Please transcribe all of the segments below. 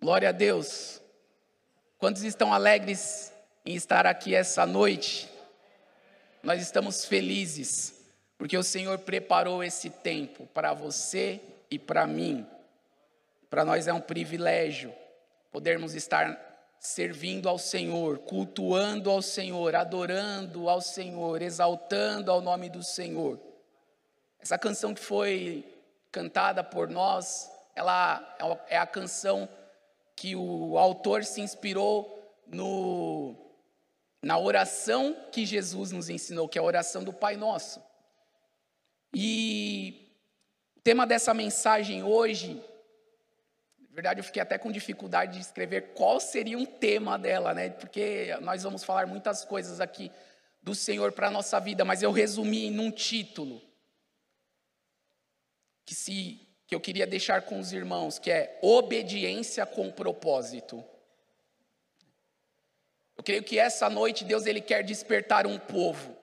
Glória a Deus. Quantos estão alegres em estar aqui essa noite? Nós estamos felizes, porque o Senhor preparou esse tempo para você e para mim. Para nós é um privilégio podermos estar servindo ao Senhor, cultuando ao Senhor, adorando ao Senhor, exaltando ao nome do Senhor. Essa canção que foi cantada por nós, ela é a canção que o autor se inspirou no, na oração que Jesus nos ensinou, que é a oração do Pai Nosso. E o tema dessa mensagem hoje na verdade, eu fiquei até com dificuldade de escrever qual seria um tema dela, né? Porque nós vamos falar muitas coisas aqui do Senhor para a nossa vida, mas eu resumi num título que se que eu queria deixar com os irmãos, que é obediência com propósito. Eu creio que essa noite Deus ele quer despertar um povo.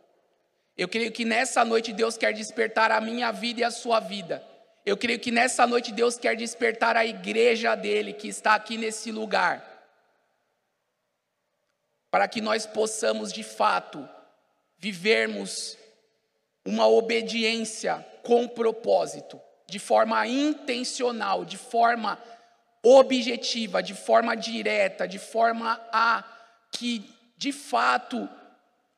Eu creio que nessa noite Deus quer despertar a minha vida e a sua vida. Eu creio que nessa noite Deus quer despertar a igreja dele que está aqui nesse lugar, para que nós possamos de fato vivermos uma obediência com propósito, de forma intencional, de forma objetiva, de forma direta, de forma a que de fato,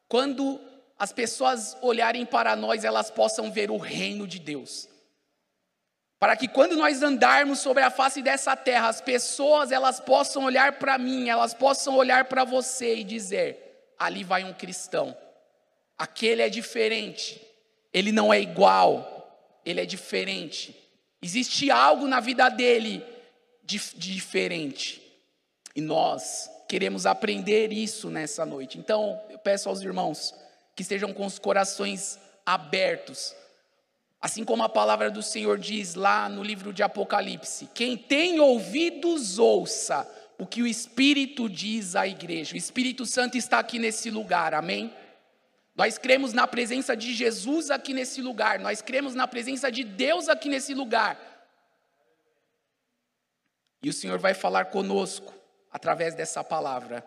quando as pessoas olharem para nós, elas possam ver o reino de Deus. Para que quando nós andarmos sobre a face dessa terra, as pessoas elas possam olhar para mim, elas possam olhar para você e dizer: ali vai um cristão. Aquele é diferente. Ele não é igual. Ele é diferente. Existe algo na vida dele de, de diferente. E nós queremos aprender isso nessa noite. Então, eu peço aos irmãos que estejam com os corações abertos Assim como a palavra do Senhor diz lá no livro de Apocalipse: quem tem ouvidos, ouça o que o Espírito diz à igreja. O Espírito Santo está aqui nesse lugar, amém? Nós cremos na presença de Jesus aqui nesse lugar, nós cremos na presença de Deus aqui nesse lugar. E o Senhor vai falar conosco através dessa palavra.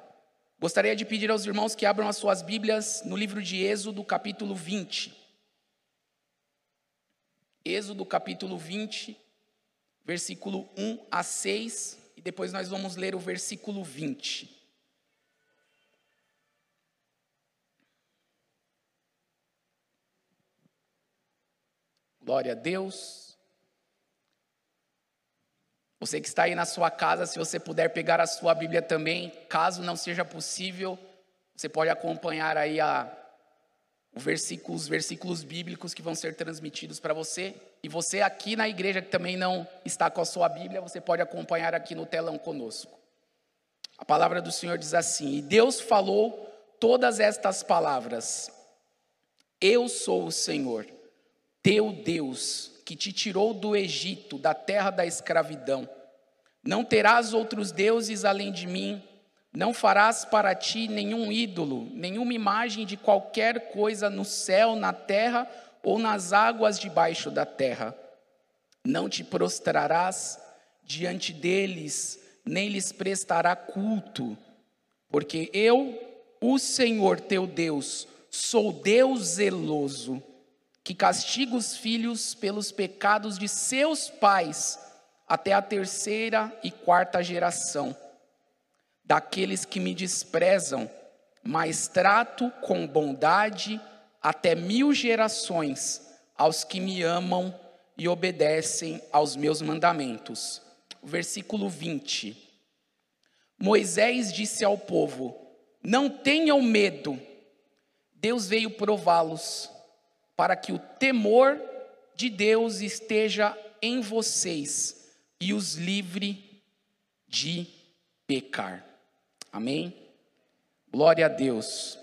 Gostaria de pedir aos irmãos que abram as suas Bíblias no livro de Êxodo, capítulo 20. Êxodo capítulo 20, versículo 1 a 6, e depois nós vamos ler o versículo 20. Glória a Deus. Você que está aí na sua casa, se você puder pegar a sua Bíblia também, caso não seja possível, você pode acompanhar aí a, versículo, os versículos bíblicos que vão ser transmitidos para você. E você aqui na igreja que também não está com a sua Bíblia, você pode acompanhar aqui no telão conosco. A palavra do Senhor diz assim: E Deus falou todas estas palavras: Eu sou o Senhor, teu Deus, que te tirou do Egito, da terra da escravidão. Não terás outros deuses além de mim. Não farás para ti nenhum ídolo, nenhuma imagem de qualquer coisa no céu, na terra ou nas águas debaixo da terra. Não te prostrarás diante deles, nem lhes prestará culto, porque eu, o Senhor teu Deus, sou Deus zeloso, que castiga os filhos pelos pecados de seus pais até a terceira e quarta geração daqueles que me desprezam, mas trato com bondade até mil gerações aos que me amam e obedecem aos meus mandamentos. Versículo 20. Moisés disse ao povo: Não tenham medo, Deus veio prová-los, para que o temor de Deus esteja em vocês e os livre de pecar. Amém? Glória a Deus.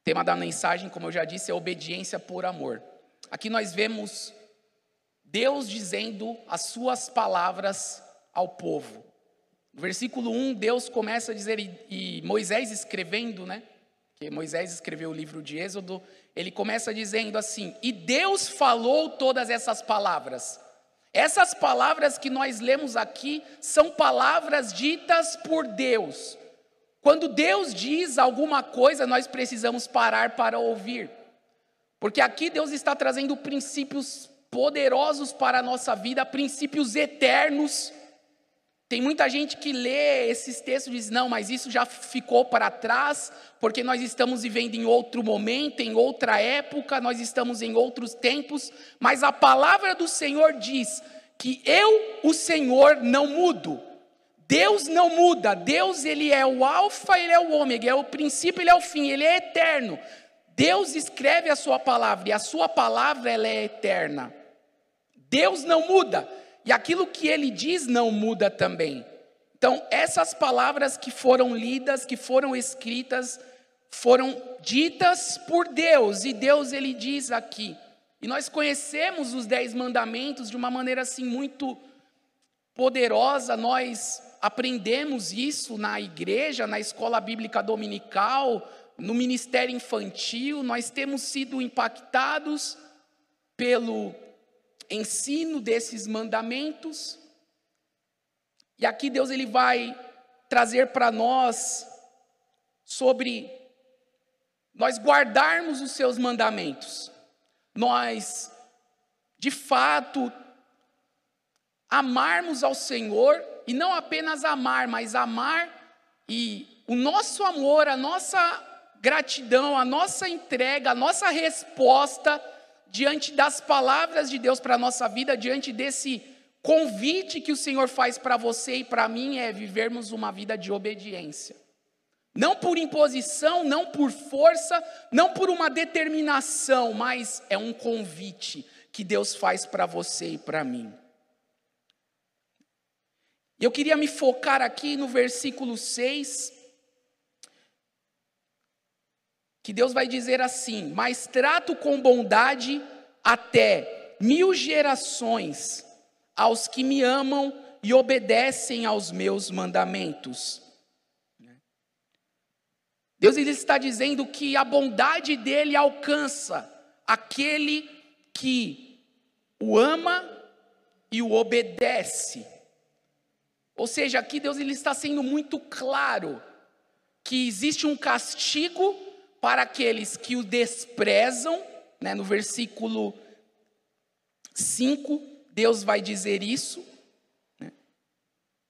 O tema da mensagem, como eu já disse, é obediência por amor. Aqui nós vemos Deus dizendo as suas palavras ao povo. No versículo 1, Deus começa a dizer, e, Moisés escrevendo, né? Que Moisés escreveu o livro de Êxodo, ele começa dizendo assim: E Deus falou todas essas palavras. Essas palavras que nós lemos aqui são palavras ditas por Deus. Quando Deus diz alguma coisa, nós precisamos parar para ouvir. Porque aqui Deus está trazendo princípios poderosos para a nossa vida, princípios eternos. Tem muita gente que lê esses textos e diz: não, mas isso já ficou para trás, porque nós estamos vivendo em outro momento, em outra época, nós estamos em outros tempos. Mas a palavra do Senhor diz que eu, o Senhor, não mudo. Deus não muda, Deus ele é o alfa, ele é o ômega, é o princípio, ele é o fim, ele é eterno. Deus escreve a sua palavra e a sua palavra ela é eterna. Deus não muda e aquilo que ele diz não muda também. Então, essas palavras que foram lidas, que foram escritas, foram ditas por Deus e Deus ele diz aqui. E nós conhecemos os dez mandamentos de uma maneira assim muito poderosa, nós aprendemos isso na igreja, na escola bíblica dominical, no ministério infantil, nós temos sido impactados pelo ensino desses mandamentos. E aqui Deus ele vai trazer para nós sobre nós guardarmos os seus mandamentos. Nós de fato amarmos ao Senhor e não apenas amar, mas amar e o nosso amor, a nossa gratidão, a nossa entrega, a nossa resposta diante das palavras de Deus para a nossa vida, diante desse convite que o Senhor faz para você e para mim, é vivermos uma vida de obediência. Não por imposição, não por força, não por uma determinação, mas é um convite que Deus faz para você e para mim. Eu queria me focar aqui no versículo 6, que Deus vai dizer assim: Mas trato com bondade até mil gerações aos que me amam e obedecem aos meus mandamentos. Deus está dizendo que a bondade dele alcança aquele que o ama e o obedece. Ou seja, aqui Deus ele está sendo muito claro que existe um castigo para aqueles que o desprezam, né, no versículo 5, Deus vai dizer isso, né,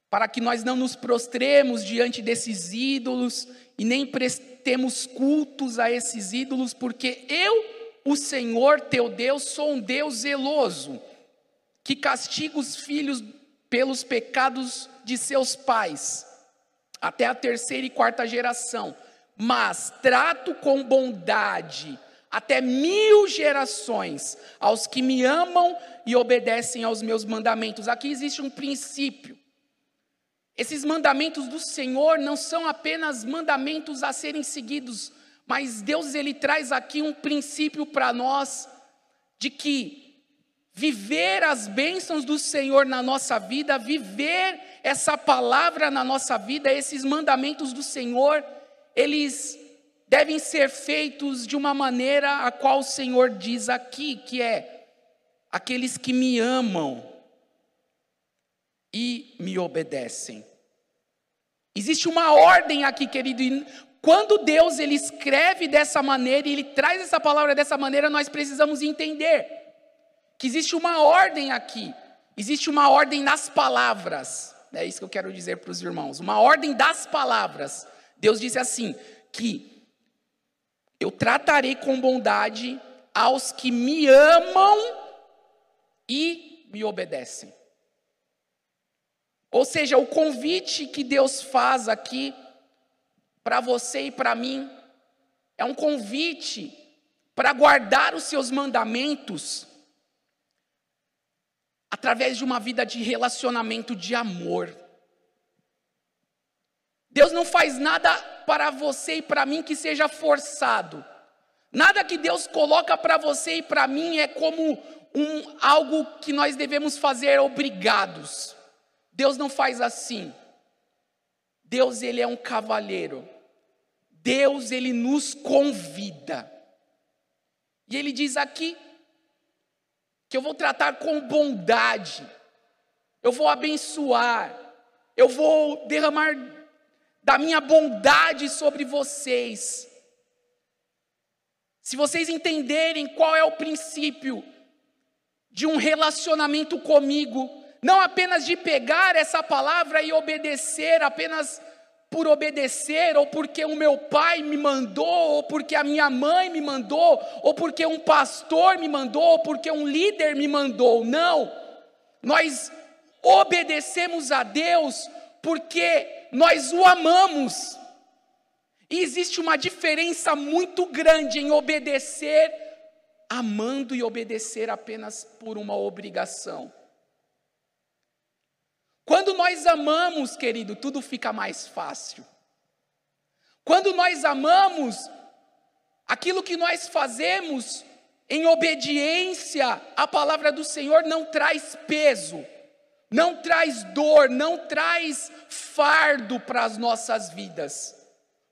para que nós não nos prostremos diante desses ídolos e nem prestemos cultos a esses ídolos, porque eu, o Senhor teu Deus, sou um Deus zeloso, que castiga os filhos pelos pecados de seus pais, até a terceira e quarta geração mas trato com bondade até mil gerações aos que me amam e obedecem aos meus mandamentos. Aqui existe um princípio. Esses mandamentos do Senhor não são apenas mandamentos a serem seguidos, mas Deus ele traz aqui um princípio para nós de que viver as bênçãos do Senhor na nossa vida, viver essa palavra na nossa vida, esses mandamentos do Senhor, eles devem ser feitos de uma maneira a qual o Senhor diz aqui, que é aqueles que me amam e me obedecem. Existe uma ordem aqui, querido, e quando Deus ele escreve dessa maneira e ele traz essa palavra dessa maneira, nós precisamos entender que existe uma ordem aqui. Existe uma ordem nas palavras. É isso que eu quero dizer para os irmãos. Uma ordem das palavras. Deus disse assim: que eu tratarei com bondade aos que me amam e me obedecem. Ou seja, o convite que Deus faz aqui para você e para mim é um convite para guardar os seus mandamentos através de uma vida de relacionamento de amor. Deus não faz nada para você e para mim que seja forçado. Nada que Deus coloca para você e para mim é como um algo que nós devemos fazer obrigados. Deus não faz assim. Deus ele é um cavalheiro. Deus ele nos convida. E ele diz aqui que eu vou tratar com bondade, eu vou abençoar, eu vou derramar da minha bondade sobre vocês. Se vocês entenderem qual é o princípio de um relacionamento comigo, não apenas de pegar essa palavra e obedecer apenas por obedecer, ou porque o meu pai me mandou, ou porque a minha mãe me mandou, ou porque um pastor me mandou, ou porque um líder me mandou. Não. Nós obedecemos a Deus porque nós o amamos. E existe uma diferença muito grande em obedecer, amando e obedecer apenas por uma obrigação. Quando nós amamos, querido, tudo fica mais fácil. Quando nós amamos, aquilo que nós fazemos em obediência à palavra do Senhor não traz peso, não traz dor, não traz fardo para as nossas vidas.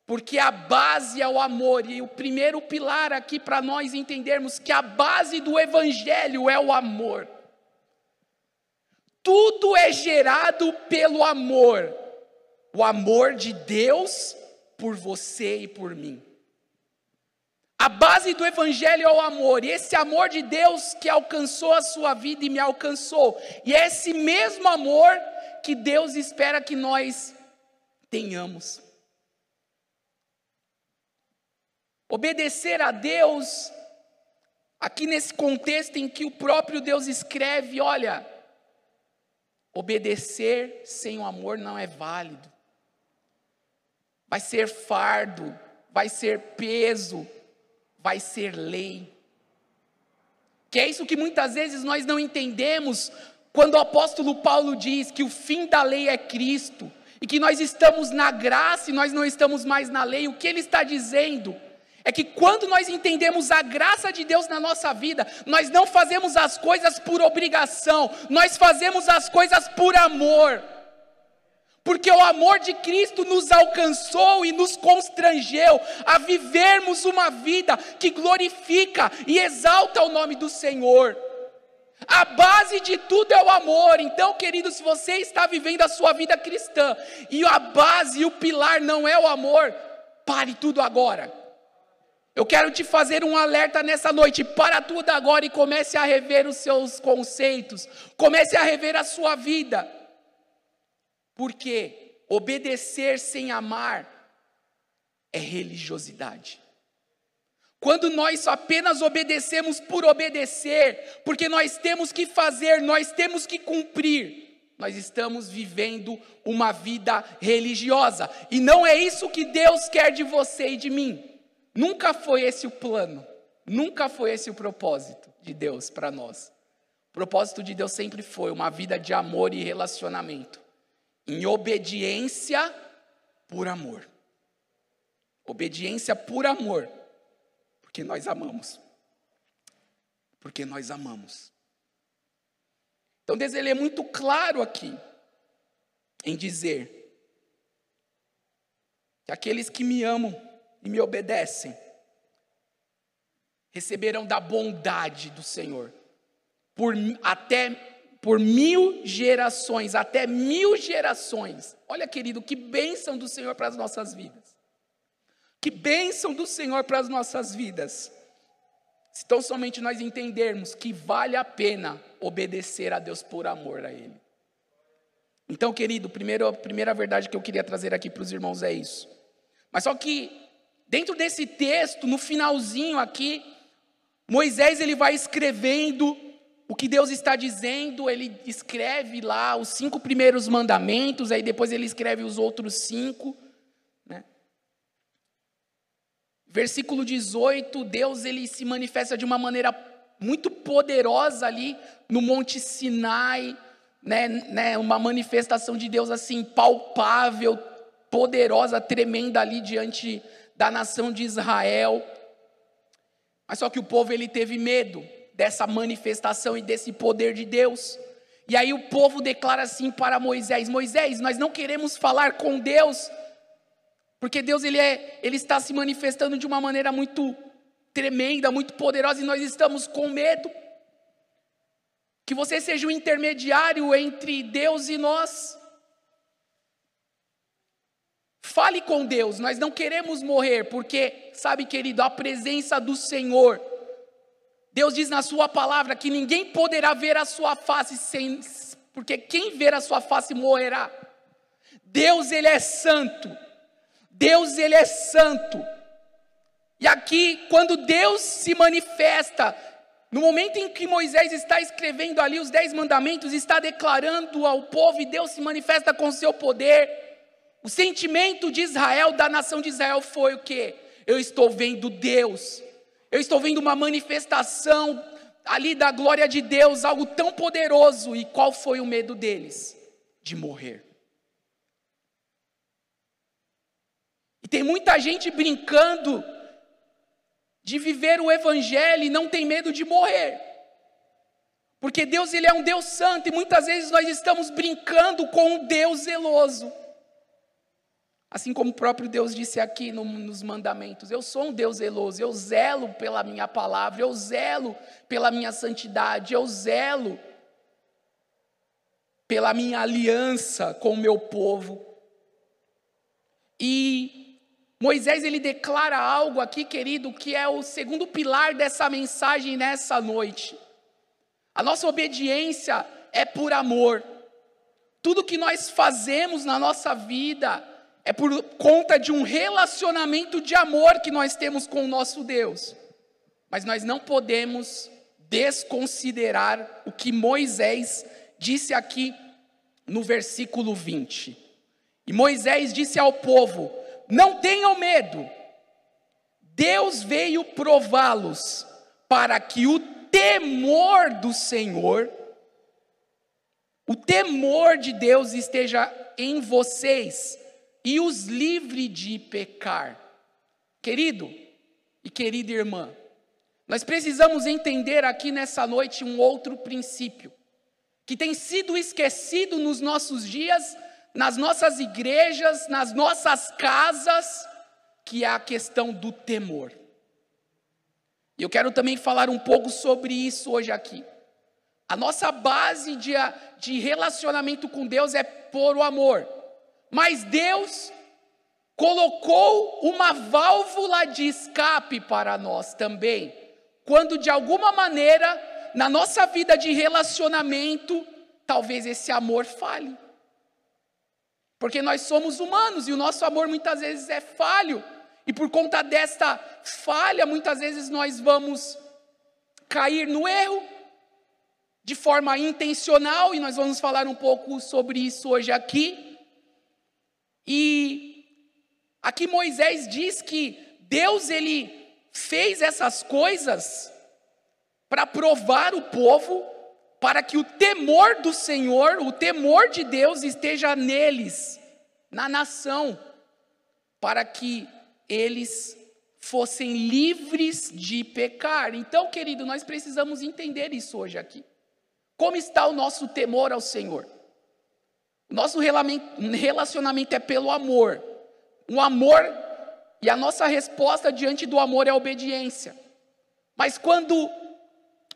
Porque a base é o amor, e o primeiro pilar aqui para nós entendermos que a base do Evangelho é o amor. Tudo é gerado pelo amor, o amor de Deus por você e por mim. A base do Evangelho é o amor, e esse amor de Deus que alcançou a sua vida e me alcançou, e é esse mesmo amor que Deus espera que nós tenhamos. Obedecer a Deus, aqui nesse contexto em que o próprio Deus escreve: olha, Obedecer sem o amor não é válido. Vai ser fardo, vai ser peso, vai ser lei. Que é isso que muitas vezes nós não entendemos quando o apóstolo Paulo diz que o fim da lei é Cristo e que nós estamos na graça e nós não estamos mais na lei. O que ele está dizendo? é que quando nós entendemos a graça de Deus na nossa vida, nós não fazemos as coisas por obrigação, nós fazemos as coisas por amor. Porque o amor de Cristo nos alcançou e nos constrangeu a vivermos uma vida que glorifica e exalta o nome do Senhor. A base de tudo é o amor. Então, querido, se você está vivendo a sua vida cristã e a base e o pilar não é o amor, pare tudo agora. Eu quero te fazer um alerta nessa noite. Para tudo agora e comece a rever os seus conceitos. Comece a rever a sua vida. Porque obedecer sem amar é religiosidade. Quando nós apenas obedecemos por obedecer, porque nós temos que fazer, nós temos que cumprir, nós estamos vivendo uma vida religiosa. E não é isso que Deus quer de você e de mim. Nunca foi esse o plano, nunca foi esse o propósito de Deus para nós. O propósito de Deus sempre foi uma vida de amor e relacionamento, em obediência por amor. Obediência por amor, porque nós amamos. Porque nós amamos. Então Deus ele é muito claro aqui em dizer que aqueles que me amam e me obedecem, receberão da bondade do Senhor, por até por mil gerações, até mil gerações. Olha, querido, que bênção do Senhor para as nossas vidas. Que bênção do Senhor para as nossas vidas. Se tão somente nós entendermos que vale a pena obedecer a Deus por amor a Ele. Então, querido, primeiro, a primeira verdade que eu queria trazer aqui para os irmãos é isso. Mas só que Dentro desse texto, no finalzinho aqui, Moisés ele vai escrevendo o que Deus está dizendo, ele escreve lá os cinco primeiros mandamentos, aí depois ele escreve os outros cinco. Né? Versículo 18, Deus ele se manifesta de uma maneira muito poderosa ali no Monte Sinai, né, né, uma manifestação de Deus assim palpável, poderosa, tremenda ali diante da nação de Israel. Mas só que o povo ele teve medo dessa manifestação e desse poder de Deus. E aí o povo declara assim para Moisés: Moisés, nós não queremos falar com Deus, porque Deus ele é, ele está se manifestando de uma maneira muito tremenda, muito poderosa e nós estamos com medo. Que você seja o intermediário entre Deus e nós. Fale com Deus, nós não queremos morrer, porque, sabe, querido, a presença do Senhor. Deus diz na Sua palavra que ninguém poderá ver a Sua face sem, porque quem ver a Sua face morrerá. Deus, Ele é santo. Deus, Ele é santo. E aqui, quando Deus se manifesta, no momento em que Moisés está escrevendo ali os dez mandamentos, está declarando ao povo e Deus se manifesta com seu poder. O sentimento de Israel, da nação de Israel, foi o que? Eu estou vendo Deus, eu estou vendo uma manifestação ali da glória de Deus, algo tão poderoso. E qual foi o medo deles? De morrer. E tem muita gente brincando de viver o evangelho e não tem medo de morrer. Porque Deus ele é um Deus santo e muitas vezes nós estamos brincando com um Deus zeloso. Assim como o próprio Deus disse aqui no, nos mandamentos: Eu sou um Deus zeloso, eu zelo pela minha palavra, eu zelo pela minha santidade, eu zelo pela minha aliança com o meu povo. E Moisés ele declara algo aqui, querido, que é o segundo pilar dessa mensagem nessa noite. A nossa obediência é por amor. Tudo que nós fazemos na nossa vida é por conta de um relacionamento de amor que nós temos com o nosso Deus. Mas nós não podemos desconsiderar o que Moisés disse aqui no versículo 20. E Moisés disse ao povo: não tenham medo. Deus veio prová-los para que o temor do Senhor, o temor de Deus esteja em vocês e os livre de pecar. Querido e querida irmã, nós precisamos entender aqui nessa noite um outro princípio que tem sido esquecido nos nossos dias nas nossas igrejas, nas nossas casas, que é a questão do temor. E eu quero também falar um pouco sobre isso hoje aqui. A nossa base de, de relacionamento com Deus é por o amor, mas Deus colocou uma válvula de escape para nós também, quando de alguma maneira, na nossa vida de relacionamento, talvez esse amor falhe. Porque nós somos humanos e o nosso amor muitas vezes é falho. E por conta desta falha, muitas vezes nós vamos cair no erro de forma intencional, e nós vamos falar um pouco sobre isso hoje aqui. E aqui Moisés diz que Deus ele fez essas coisas para provar o povo para que o temor do Senhor, o temor de Deus esteja neles, na nação, para que eles fossem livres de pecar. Então, querido, nós precisamos entender isso hoje aqui. Como está o nosso temor ao Senhor? Nosso relacionamento é pelo amor. O amor e a nossa resposta diante do amor é obediência. Mas quando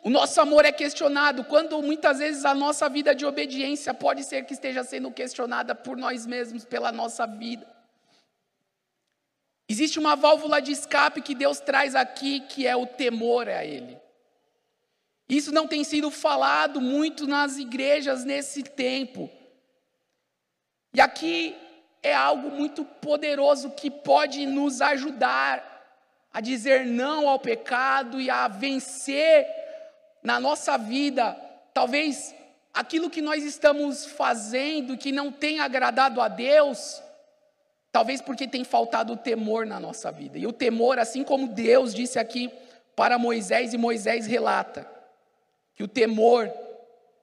o nosso amor é questionado quando muitas vezes a nossa vida de obediência pode ser que esteja sendo questionada por nós mesmos, pela nossa vida. Existe uma válvula de escape que Deus traz aqui, que é o temor a Ele. Isso não tem sido falado muito nas igrejas nesse tempo. E aqui é algo muito poderoso que pode nos ajudar a dizer não ao pecado e a vencer na nossa vida, talvez aquilo que nós estamos fazendo que não tem agradado a Deus, talvez porque tem faltado o temor na nossa vida. E o temor, assim como Deus disse aqui para Moisés, e Moisés relata, que o temor,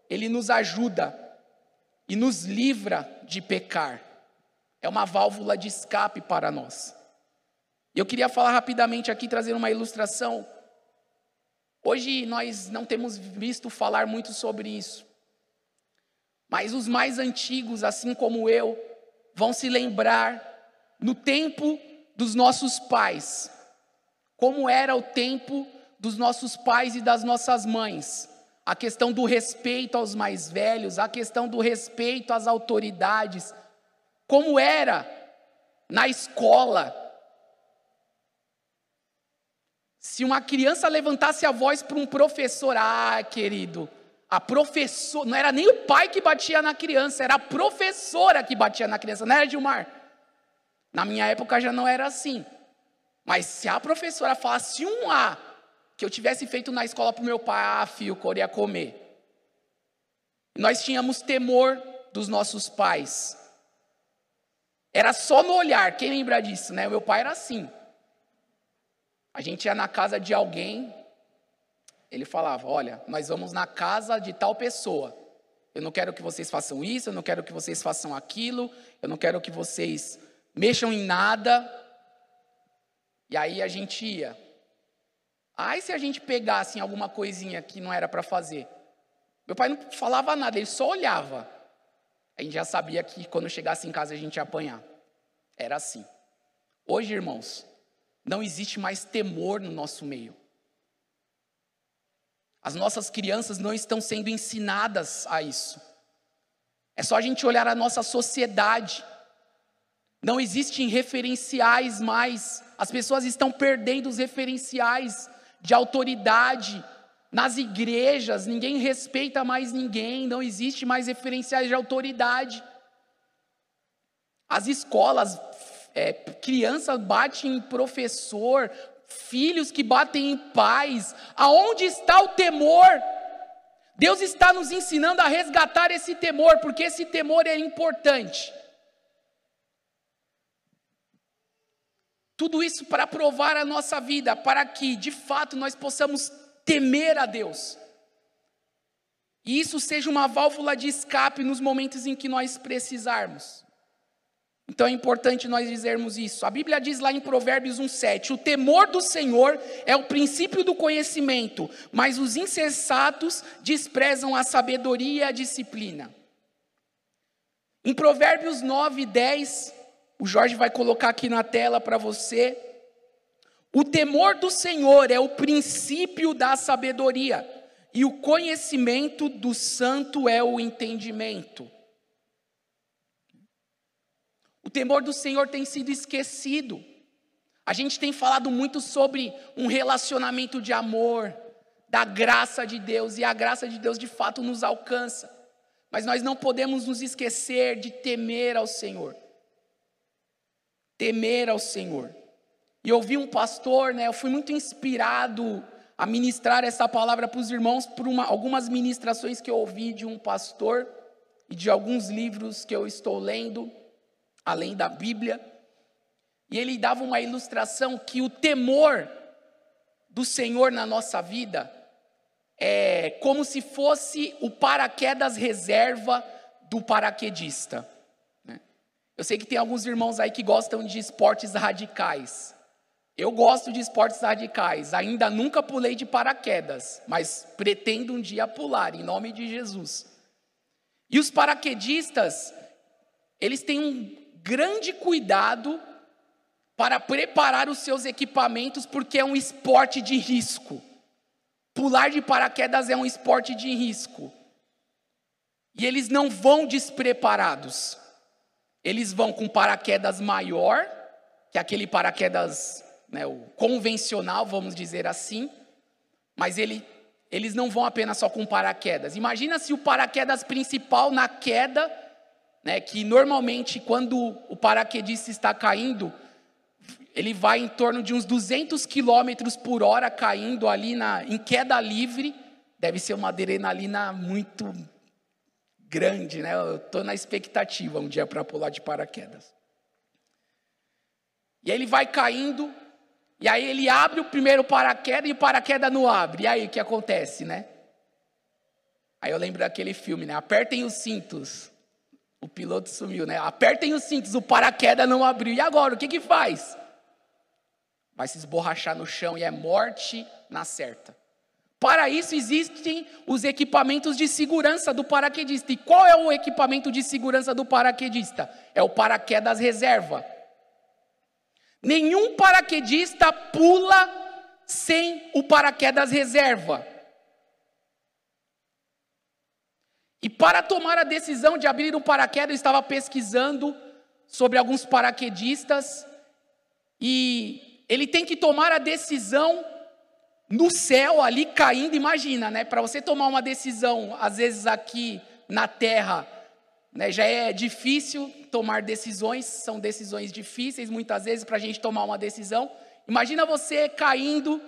ele nos ajuda e nos livra de pecar. É uma válvula de escape para nós. Eu queria falar rapidamente aqui, trazer uma ilustração Hoje nós não temos visto falar muito sobre isso. Mas os mais antigos, assim como eu, vão se lembrar no tempo dos nossos pais, como era o tempo dos nossos pais e das nossas mães. A questão do respeito aos mais velhos, a questão do respeito às autoridades, como era na escola. Se uma criança levantasse a voz para um professor, ah, querido, a professora, não era nem o pai que batia na criança, era a professora que batia na criança, não era Gilmar? Na minha época já não era assim. Mas se a professora falasse um A que eu tivesse feito na escola para o meu pai, ah, filho, eu ia comer. Nós tínhamos temor dos nossos pais. Era só no olhar, quem lembra disso, né? Meu pai era assim. A gente ia na casa de alguém, ele falava: Olha, nós vamos na casa de tal pessoa. Eu não quero que vocês façam isso, eu não quero que vocês façam aquilo, eu não quero que vocês mexam em nada. E aí a gente ia. Aí se a gente pegasse alguma coisinha que não era para fazer? Meu pai não falava nada, ele só olhava. A gente já sabia que quando chegasse em casa a gente ia apanhar. Era assim. Hoje, irmãos, não existe mais temor no nosso meio. As nossas crianças não estão sendo ensinadas a isso. É só a gente olhar a nossa sociedade. Não existem referenciais mais. As pessoas estão perdendo os referenciais de autoridade nas igrejas. Ninguém respeita mais ninguém. Não existe mais referenciais de autoridade. As escolas, é, criança bate em professor, filhos que batem em pais. Aonde está o temor? Deus está nos ensinando a resgatar esse temor, porque esse temor é importante. Tudo isso para provar a nossa vida, para que de fato nós possamos temer a Deus. E isso seja uma válvula de escape nos momentos em que nós precisarmos. Então é importante nós dizermos isso. A Bíblia diz lá em Provérbios 1,7: O temor do Senhor é o princípio do conhecimento, mas os insensatos desprezam a sabedoria e a disciplina. Em Provérbios 9, 10, o Jorge vai colocar aqui na tela para você. O temor do Senhor é o princípio da sabedoria, e o conhecimento do santo é o entendimento. O temor do Senhor tem sido esquecido. A gente tem falado muito sobre um relacionamento de amor, da graça de Deus, e a graça de Deus de fato nos alcança. Mas nós não podemos nos esquecer de temer ao Senhor. Temer ao Senhor. E eu ouvi um pastor, né, eu fui muito inspirado a ministrar essa palavra para os irmãos por uma, algumas ministrações que eu ouvi de um pastor e de alguns livros que eu estou lendo além da Bíblia. E ele dava uma ilustração que o temor do Senhor na nossa vida é como se fosse o paraquedas reserva do paraquedista. Eu sei que tem alguns irmãos aí que gostam de esportes radicais. Eu gosto de esportes radicais. Ainda nunca pulei de paraquedas, mas pretendo um dia pular, em nome de Jesus. E os paraquedistas, eles têm um grande cuidado para preparar os seus equipamentos, porque é um esporte de risco. Pular de paraquedas é um esporte de risco. E eles não vão despreparados. Eles vão com paraquedas maior, que é aquele paraquedas né, o convencional, vamos dizer assim, mas ele, eles não vão apenas só com paraquedas. Imagina se o paraquedas principal na queda né, que normalmente quando o paraquedista está caindo, ele vai em torno de uns 200 quilômetros por hora caindo ali na, em queda livre, deve ser uma adrenalina muito grande, né? Eu estou na expectativa um dia para pular de paraquedas. E aí ele vai caindo, e aí ele abre o primeiro paraquedas e o paraquedas não abre. E aí o que acontece, né? Aí eu lembro daquele filme, né? Apertem os cintos. O piloto sumiu, né? Apertem os cintos, o paraquedas não abriu. E agora, o que que faz? Vai se esborrachar no chão e é morte na certa. Para isso existem os equipamentos de segurança do paraquedista. E qual é o equipamento de segurança do paraquedista? É o paraquedas reserva. Nenhum paraquedista pula sem o paraquedas reserva. E para tomar a decisão de abrir um paraquedas, eu estava pesquisando sobre alguns paraquedistas e ele tem que tomar a decisão no céu ali caindo, imagina, né? Para você tomar uma decisão, às vezes aqui na terra, né, já é difícil tomar decisões, são decisões difíceis muitas vezes para a gente tomar uma decisão. Imagina você caindo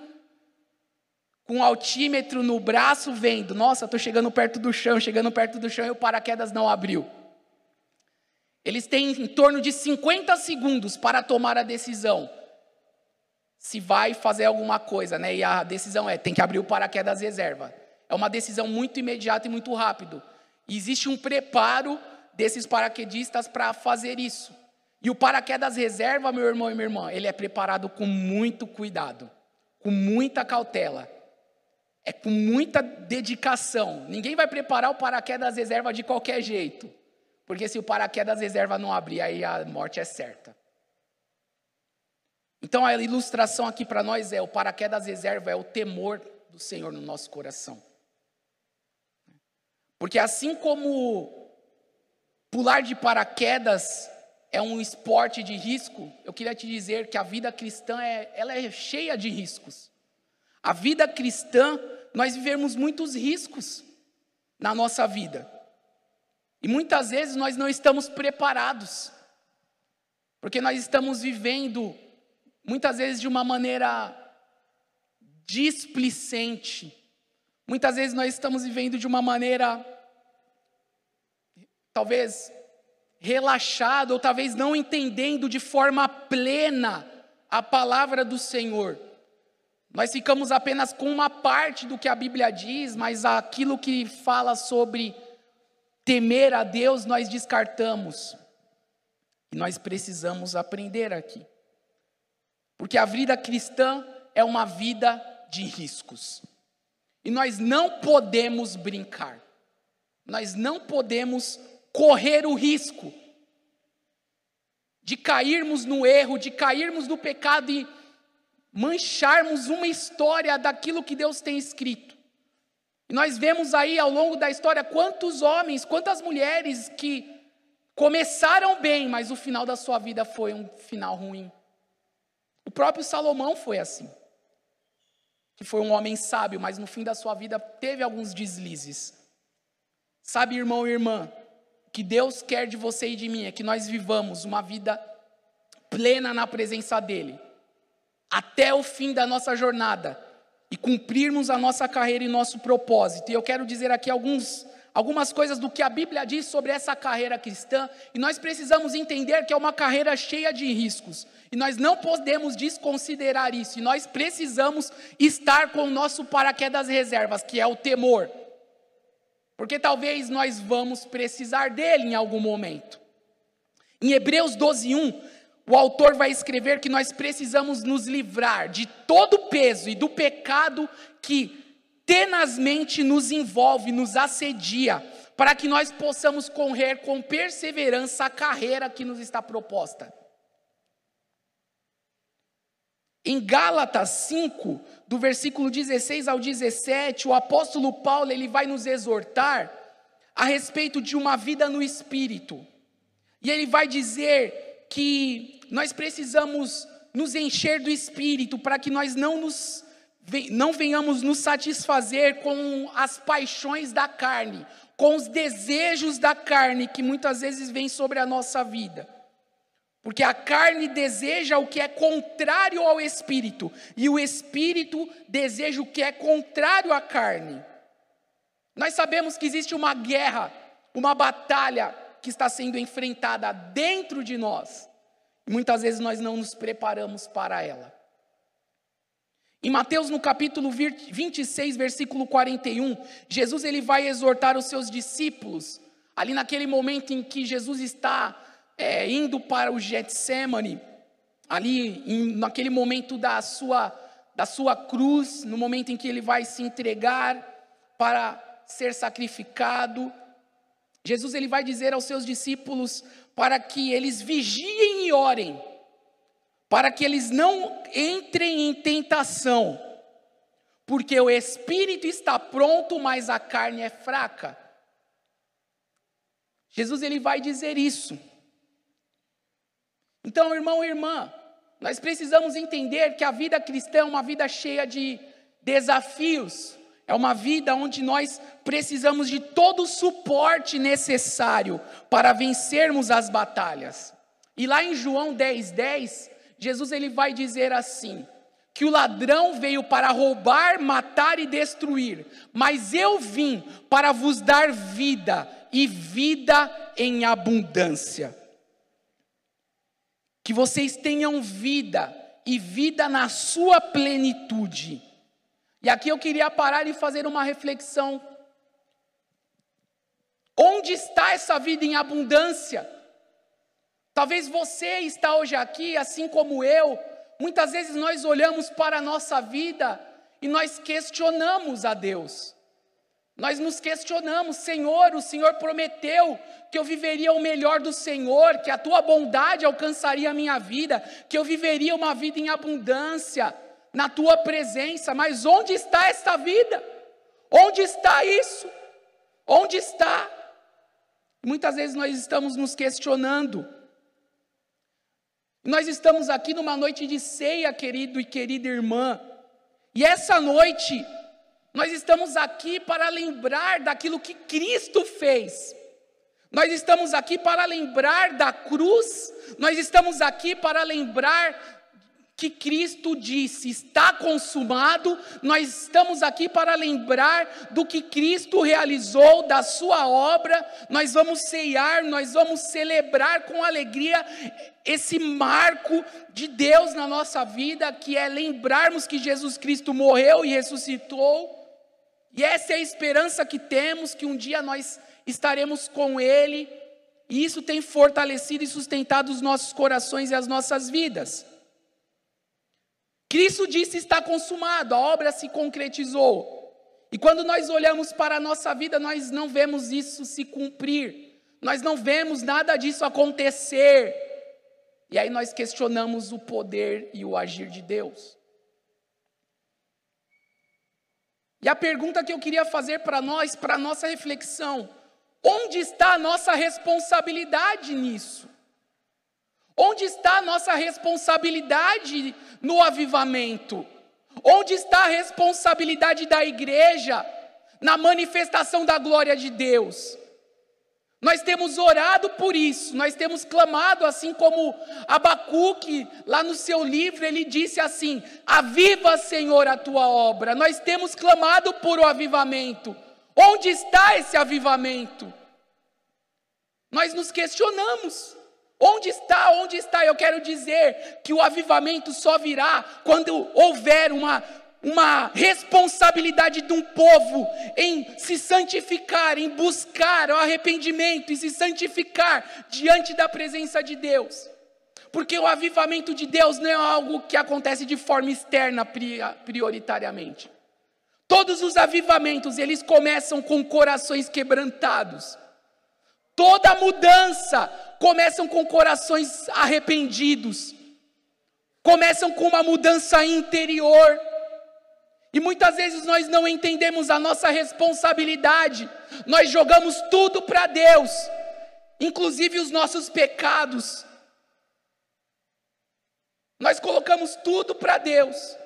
com um altímetro no braço, vendo, nossa, estou chegando perto do chão, chegando perto do chão e o paraquedas não abriu. Eles têm em torno de 50 segundos para tomar a decisão se vai fazer alguma coisa, né? E a decisão é, tem que abrir o paraquedas reserva. É uma decisão muito imediata e muito rápido. E existe um preparo desses paraquedistas para fazer isso. E o paraquedas reserva, meu irmão e minha irmã, ele é preparado com muito cuidado, com muita cautela. É com muita dedicação. Ninguém vai preparar o paraquedas reserva de qualquer jeito. Porque se o paraquedas reserva não abrir, aí a morte é certa. Então a ilustração aqui para nós é: o paraquedas reserva é o temor do Senhor no nosso coração. Porque assim como pular de paraquedas é um esporte de risco, eu queria te dizer que a vida cristã é, ela é cheia de riscos. A vida cristã, nós vivemos muitos riscos na nossa vida. E muitas vezes nós não estamos preparados. Porque nós estamos vivendo muitas vezes de uma maneira displicente. Muitas vezes nós estamos vivendo de uma maneira talvez relaxada ou talvez não entendendo de forma plena a palavra do Senhor. Nós ficamos apenas com uma parte do que a Bíblia diz, mas aquilo que fala sobre temer a Deus nós descartamos. E nós precisamos aprender aqui. Porque a vida cristã é uma vida de riscos. E nós não podemos brincar. Nós não podemos correr o risco de cairmos no erro, de cairmos no pecado e mancharmos uma história daquilo que Deus tem escrito. E nós vemos aí ao longo da história quantos homens, quantas mulheres que começaram bem, mas o final da sua vida foi um final ruim. O próprio Salomão foi assim. Que foi um homem sábio, mas no fim da sua vida teve alguns deslizes. Sabe, irmão e irmã, que Deus quer de você e de mim é que nós vivamos uma vida plena na presença dEle, até o fim da nossa jornada e cumprirmos a nossa carreira e nosso propósito. E eu quero dizer aqui alguns algumas coisas do que a Bíblia diz sobre essa carreira cristã, e nós precisamos entender que é uma carreira cheia de riscos, e nós não podemos desconsiderar isso, e nós precisamos estar com o nosso paraquedas reservas, que é o temor, porque talvez nós vamos precisar dele em algum momento. Em Hebreus 12, 1, o autor vai escrever que nós precisamos nos livrar de todo o peso e do pecado que tenazmente nos envolve, nos assedia, para que nós possamos correr com perseverança a carreira que nos está proposta. Em Gálatas 5, do versículo 16 ao 17, o apóstolo Paulo ele vai nos exortar a respeito de uma vida no espírito. E ele vai dizer que nós precisamos nos encher do espírito para que nós não nos não venhamos nos satisfazer com as paixões da carne, com os desejos da carne que muitas vezes vêm sobre a nossa vida. Porque a carne deseja o que é contrário ao espírito, e o espírito deseja o que é contrário à carne. Nós sabemos que existe uma guerra, uma batalha que está sendo enfrentada dentro de nós, muitas vezes nós não nos preparamos para ela. Em Mateus, no capítulo 26, versículo 41, Jesus ele vai exortar os seus discípulos, ali naquele momento em que Jesus está é, indo para o Getsemane, ali em, naquele momento da sua, da sua cruz, no momento em que ele vai se entregar para ser sacrificado, Jesus ele vai dizer aos seus discípulos para que eles vigiem e orem, para que eles não entrem em tentação, porque o espírito está pronto, mas a carne é fraca. Jesus ele vai dizer isso. Então, irmão e irmã, nós precisamos entender que a vida cristã é uma vida cheia de desafios, é uma vida onde nós precisamos de todo o suporte necessário para vencermos as batalhas. E lá em João 10, 10, Jesus ele vai dizer assim: que o ladrão veio para roubar, matar e destruir, mas eu vim para vos dar vida e vida em abundância que vocês tenham vida e vida na sua plenitude. E aqui eu queria parar e fazer uma reflexão. Onde está essa vida em abundância? Talvez você está hoje aqui, assim como eu. Muitas vezes nós olhamos para a nossa vida e nós questionamos a Deus. Nós nos questionamos, Senhor, o Senhor prometeu que eu viveria o melhor do Senhor, que a tua bondade alcançaria a minha vida, que eu viveria uma vida em abundância na tua presença, mas onde está essa vida? Onde está isso? Onde está? Muitas vezes nós estamos nos questionando. Nós estamos aqui numa noite de ceia, querido e querida irmã, e essa noite nós estamos aqui para lembrar daquilo que Cristo fez. Nós estamos aqui para lembrar da cruz, nós estamos aqui para lembrar que Cristo disse: está consumado. Nós estamos aqui para lembrar do que Cristo realizou, da sua obra. Nós vamos ceiar, nós vamos celebrar com alegria esse marco de Deus na nossa vida, que é lembrarmos que Jesus Cristo morreu e ressuscitou e essa é a esperança que temos, que um dia nós estaremos com Ele, e isso tem fortalecido e sustentado os nossos corações e as nossas vidas. Cristo disse: está consumado, a obra se concretizou. E quando nós olhamos para a nossa vida, nós não vemos isso se cumprir, nós não vemos nada disso acontecer. E aí nós questionamos o poder e o agir de Deus. E a pergunta que eu queria fazer para nós, para nossa reflexão, onde está a nossa responsabilidade nisso? Onde está a nossa responsabilidade no avivamento? Onde está a responsabilidade da igreja na manifestação da glória de Deus? Nós temos orado por isso, nós temos clamado, assim como Abacuque, lá no seu livro, ele disse assim: Aviva, Senhor, a tua obra. Nós temos clamado por o avivamento. Onde está esse avivamento? Nós nos questionamos. Onde está? Onde está? Eu quero dizer que o avivamento só virá quando houver uma uma responsabilidade de um povo em se santificar, em buscar o arrependimento e se santificar diante da presença de Deus. Porque o avivamento de Deus não é algo que acontece de forma externa prioritariamente. Todos os avivamentos, eles começam com corações quebrantados. Toda mudança começam com corações arrependidos. Começam com uma mudança interior e muitas vezes nós não entendemos a nossa responsabilidade, nós jogamos tudo para Deus, inclusive os nossos pecados. Nós colocamos tudo para Deus.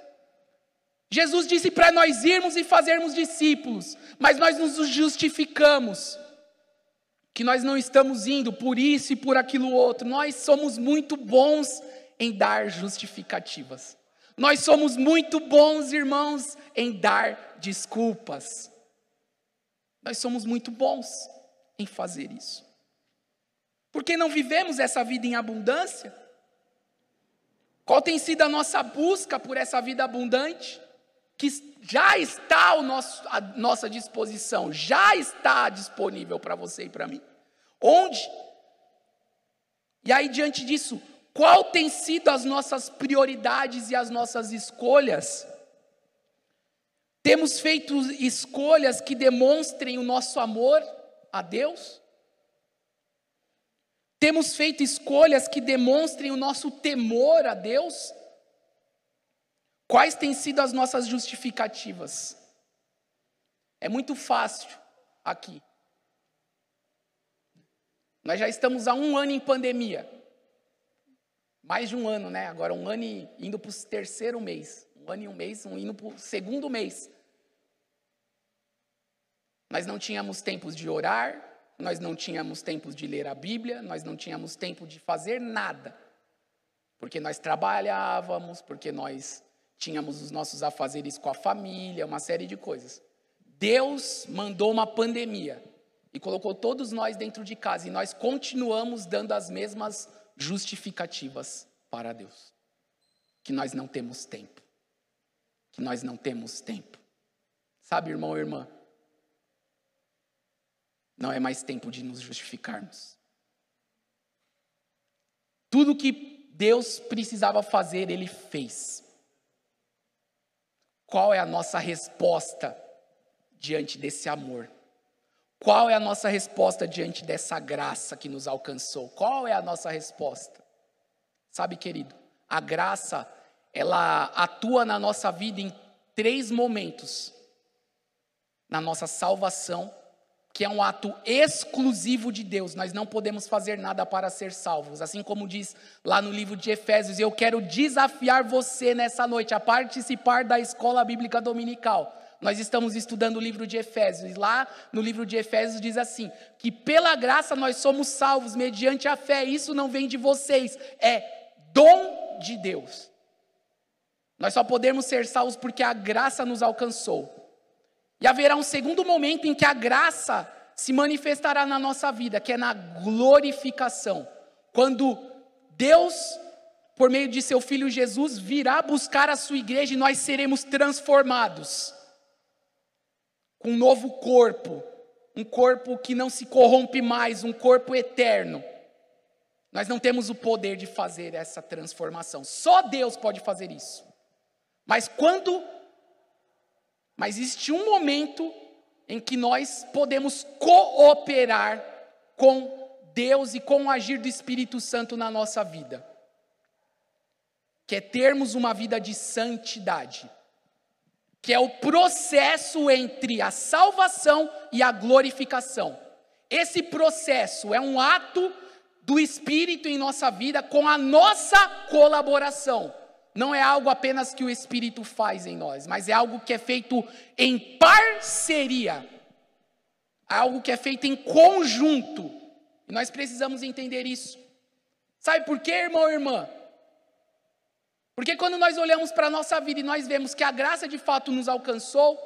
Jesus disse para nós irmos e fazermos discípulos, mas nós nos justificamos que nós não estamos indo por isso e por aquilo outro. Nós somos muito bons em dar justificativas. Nós somos muito bons, irmãos, em dar desculpas. Nós somos muito bons em fazer isso. Porque não vivemos essa vida em abundância? Qual tem sido a nossa busca por essa vida abundante? Que já está ao nosso, à nossa disposição, já está disponível para você e para mim. Onde? E aí, diante disso, qual tem sido as nossas prioridades e as nossas escolhas? Temos feito escolhas que demonstrem o nosso amor a Deus? Temos feito escolhas que demonstrem o nosso temor a Deus? Quais têm sido as nossas justificativas? É muito fácil aqui Nós já estamos há um ano em pandemia. Mais de um ano, né? Agora um ano e, indo para o terceiro mês. Um ano e um mês, um indo para o segundo mês. Nós não tínhamos tempos de orar, nós não tínhamos tempos de ler a Bíblia, nós não tínhamos tempo de fazer nada. Porque nós trabalhávamos, porque nós tínhamos os nossos afazeres com a família, uma série de coisas. Deus mandou uma pandemia e colocou todos nós dentro de casa e nós continuamos dando as mesmas justificativas para Deus. Que nós não temos tempo. Que nós não temos tempo. Sabe, irmão e irmã? Não é mais tempo de nos justificarmos. Tudo que Deus precisava fazer, Ele fez. Qual é a nossa resposta diante desse amor? Qual é a nossa resposta diante dessa graça que nos alcançou? Qual é a nossa resposta? Sabe, querido, a graça, ela atua na nossa vida em três momentos: na nossa salvação, que é um ato exclusivo de Deus. Nós não podemos fazer nada para ser salvos. Assim como diz lá no livro de Efésios, eu quero desafiar você nessa noite a participar da escola bíblica dominical. Nós estamos estudando o livro de Efésios. E lá no livro de Efésios diz assim: que pela graça nós somos salvos mediante a fé. Isso não vem de vocês, é dom de Deus. Nós só podemos ser salvos porque a graça nos alcançou. E haverá um segundo momento em que a graça se manifestará na nossa vida, que é na glorificação. Quando Deus, por meio de seu filho Jesus, virá buscar a sua igreja e nós seremos transformados com um novo corpo, um corpo que não se corrompe mais, um corpo eterno. Nós não temos o poder de fazer essa transformação. Só Deus pode fazer isso. Mas quando mas existe um momento em que nós podemos cooperar com Deus e com o agir do Espírito Santo na nossa vida, que é termos uma vida de santidade, que é o processo entre a salvação e a glorificação. Esse processo é um ato do Espírito em nossa vida com a nossa colaboração não é algo apenas que o Espírito faz em nós, mas é algo que é feito em parceria, algo que é feito em conjunto. E nós precisamos entender isso. Sabe por quê, irmão e irmã? Porque quando nós olhamos para a nossa vida e nós vemos que a graça de fato nos alcançou,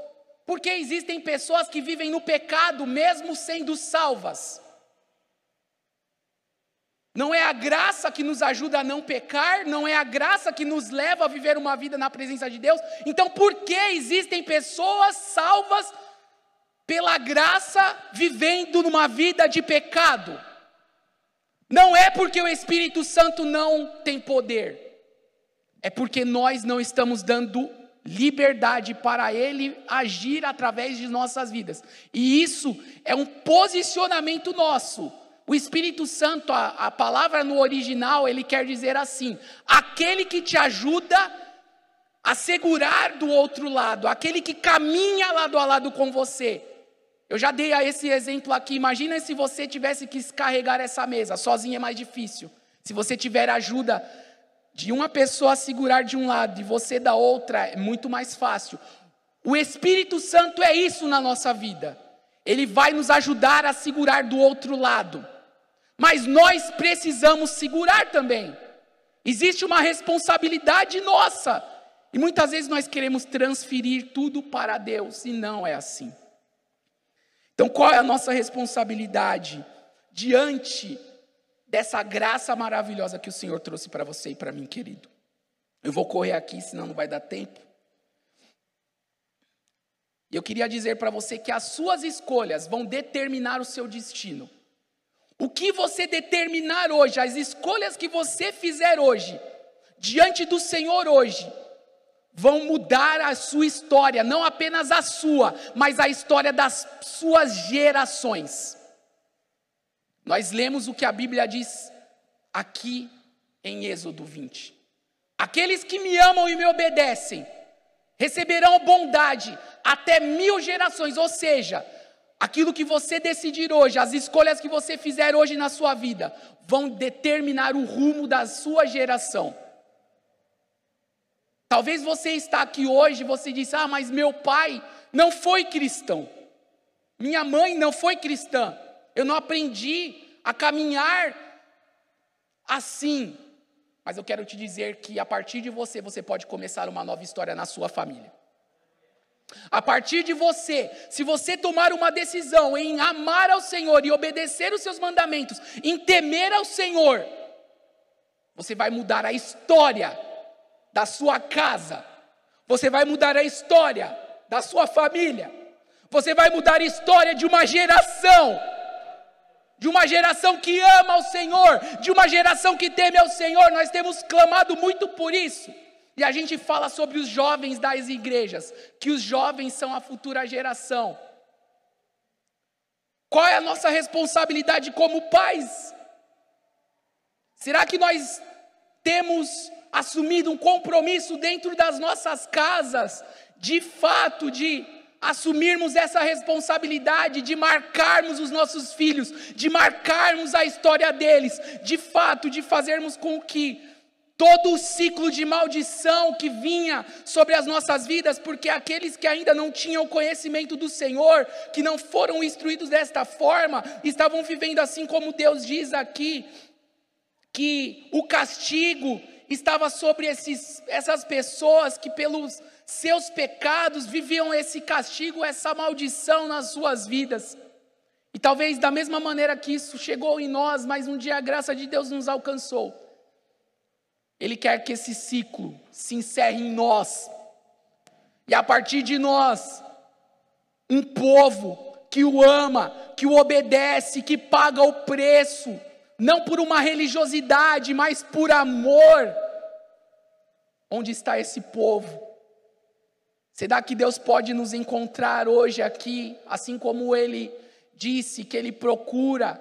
porque existem pessoas que vivem no pecado mesmo sendo salvas. Não é a graça que nos ajuda a não pecar, não é a graça que nos leva a viver uma vida na presença de Deus. Então, por que existem pessoas salvas pela graça vivendo numa vida de pecado? Não é porque o Espírito Santo não tem poder, é porque nós não estamos dando liberdade para Ele agir através de nossas vidas. E isso é um posicionamento nosso o Espírito Santo, a, a palavra no original, ele quer dizer assim: aquele que te ajuda a segurar do outro lado, aquele que caminha lado a lado com você. Eu já dei esse exemplo aqui. Imagina se você tivesse que carregar essa mesa, sozinho é mais difícil. Se você tiver ajuda de uma pessoa segurar de um lado e você da outra, é muito mais fácil. O Espírito Santo é isso na nossa vida. Ele vai nos ajudar a segurar do outro lado. Mas nós precisamos segurar também. Existe uma responsabilidade nossa. E muitas vezes nós queremos transferir tudo para Deus, e não é assim. Então, qual é a nossa responsabilidade diante dessa graça maravilhosa que o Senhor trouxe para você e para mim, querido? Eu vou correr aqui, senão não vai dar tempo. Eu queria dizer para você que as suas escolhas vão determinar o seu destino. O que você determinar hoje, as escolhas que você fizer hoje, diante do Senhor hoje, vão mudar a sua história, não apenas a sua, mas a história das suas gerações. Nós lemos o que a Bíblia diz aqui em Êxodo 20. Aqueles que me amam e me obedecem receberão bondade até mil gerações, ou seja, Aquilo que você decidir hoje, as escolhas que você fizer hoje na sua vida, vão determinar o rumo da sua geração. Talvez você está aqui hoje e você disse: "Ah, mas meu pai não foi cristão. Minha mãe não foi cristã. Eu não aprendi a caminhar assim". Mas eu quero te dizer que a partir de você, você pode começar uma nova história na sua família. A partir de você, se você tomar uma decisão em amar ao Senhor e obedecer os seus mandamentos, em temer ao Senhor, você vai mudar a história da sua casa, você vai mudar a história da sua família, você vai mudar a história de uma geração, de uma geração que ama ao Senhor, de uma geração que teme ao Senhor. Nós temos clamado muito por isso. E a gente fala sobre os jovens das igrejas, que os jovens são a futura geração. Qual é a nossa responsabilidade como pais? Será que nós temos assumido um compromisso dentro das nossas casas, de fato, de assumirmos essa responsabilidade, de marcarmos os nossos filhos, de marcarmos a história deles, de fato, de fazermos com que todo o ciclo de maldição que vinha sobre as nossas vidas, porque aqueles que ainda não tinham conhecimento do Senhor, que não foram instruídos desta forma, estavam vivendo assim como Deus diz aqui, que o castigo estava sobre esses, essas pessoas que, pelos seus pecados, viviam esse castigo, essa maldição nas suas vidas. E talvez da mesma maneira que isso chegou em nós, mas um dia a graça de Deus nos alcançou. Ele quer que esse ciclo se encerre em nós. E a partir de nós, um povo que o ama, que o obedece, que paga o preço, não por uma religiosidade, mas por amor. Onde está esse povo? Será que Deus pode nos encontrar hoje aqui, assim como Ele disse que Ele procura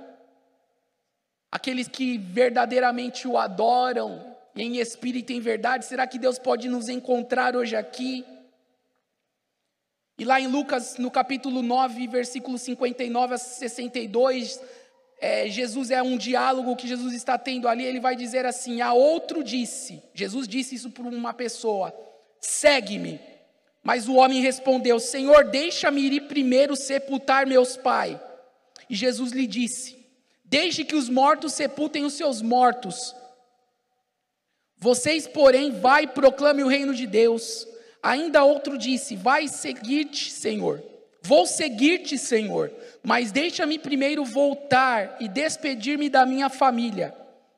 aqueles que verdadeiramente o adoram, em espírito e em verdade? Será que Deus pode nos encontrar hoje aqui? E lá em Lucas, no capítulo 9, versículo 59 a 62, é, Jesus é um diálogo que Jesus está tendo ali. Ele vai dizer assim: A outro disse, Jesus disse isso para uma pessoa: Segue-me. Mas o homem respondeu: Senhor, deixa-me ir primeiro sepultar meus pais. E Jesus lhe disse: Deixe que os mortos sepultem os seus mortos. Vocês, porém, vai e proclame o reino de Deus. Ainda outro disse: Vai seguir-te, Senhor. Vou seguir-te, Senhor, mas deixa-me primeiro voltar e despedir-me da minha família.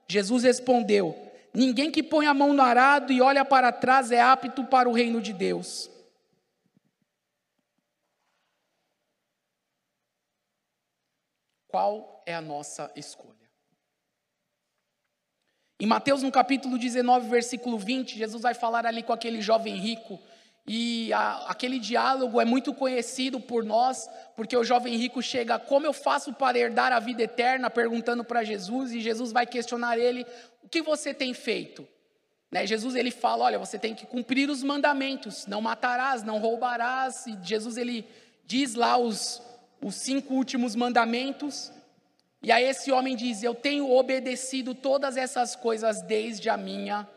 Jesus respondeu: Ninguém que põe a mão no arado e olha para trás é apto para o reino de Deus. Qual é a nossa escolha? Em Mateus, no capítulo 19, versículo 20, Jesus vai falar ali com aquele jovem rico. E a, aquele diálogo é muito conhecido por nós, porque o jovem rico chega, como eu faço para herdar a vida eterna? Perguntando para Jesus, e Jesus vai questionar ele, o que você tem feito? Né, Jesus ele fala, olha, você tem que cumprir os mandamentos, não matarás, não roubarás, e Jesus ele diz lá os, os cinco últimos mandamentos, e aí esse homem diz: Eu tenho obedecido todas essas coisas desde a minha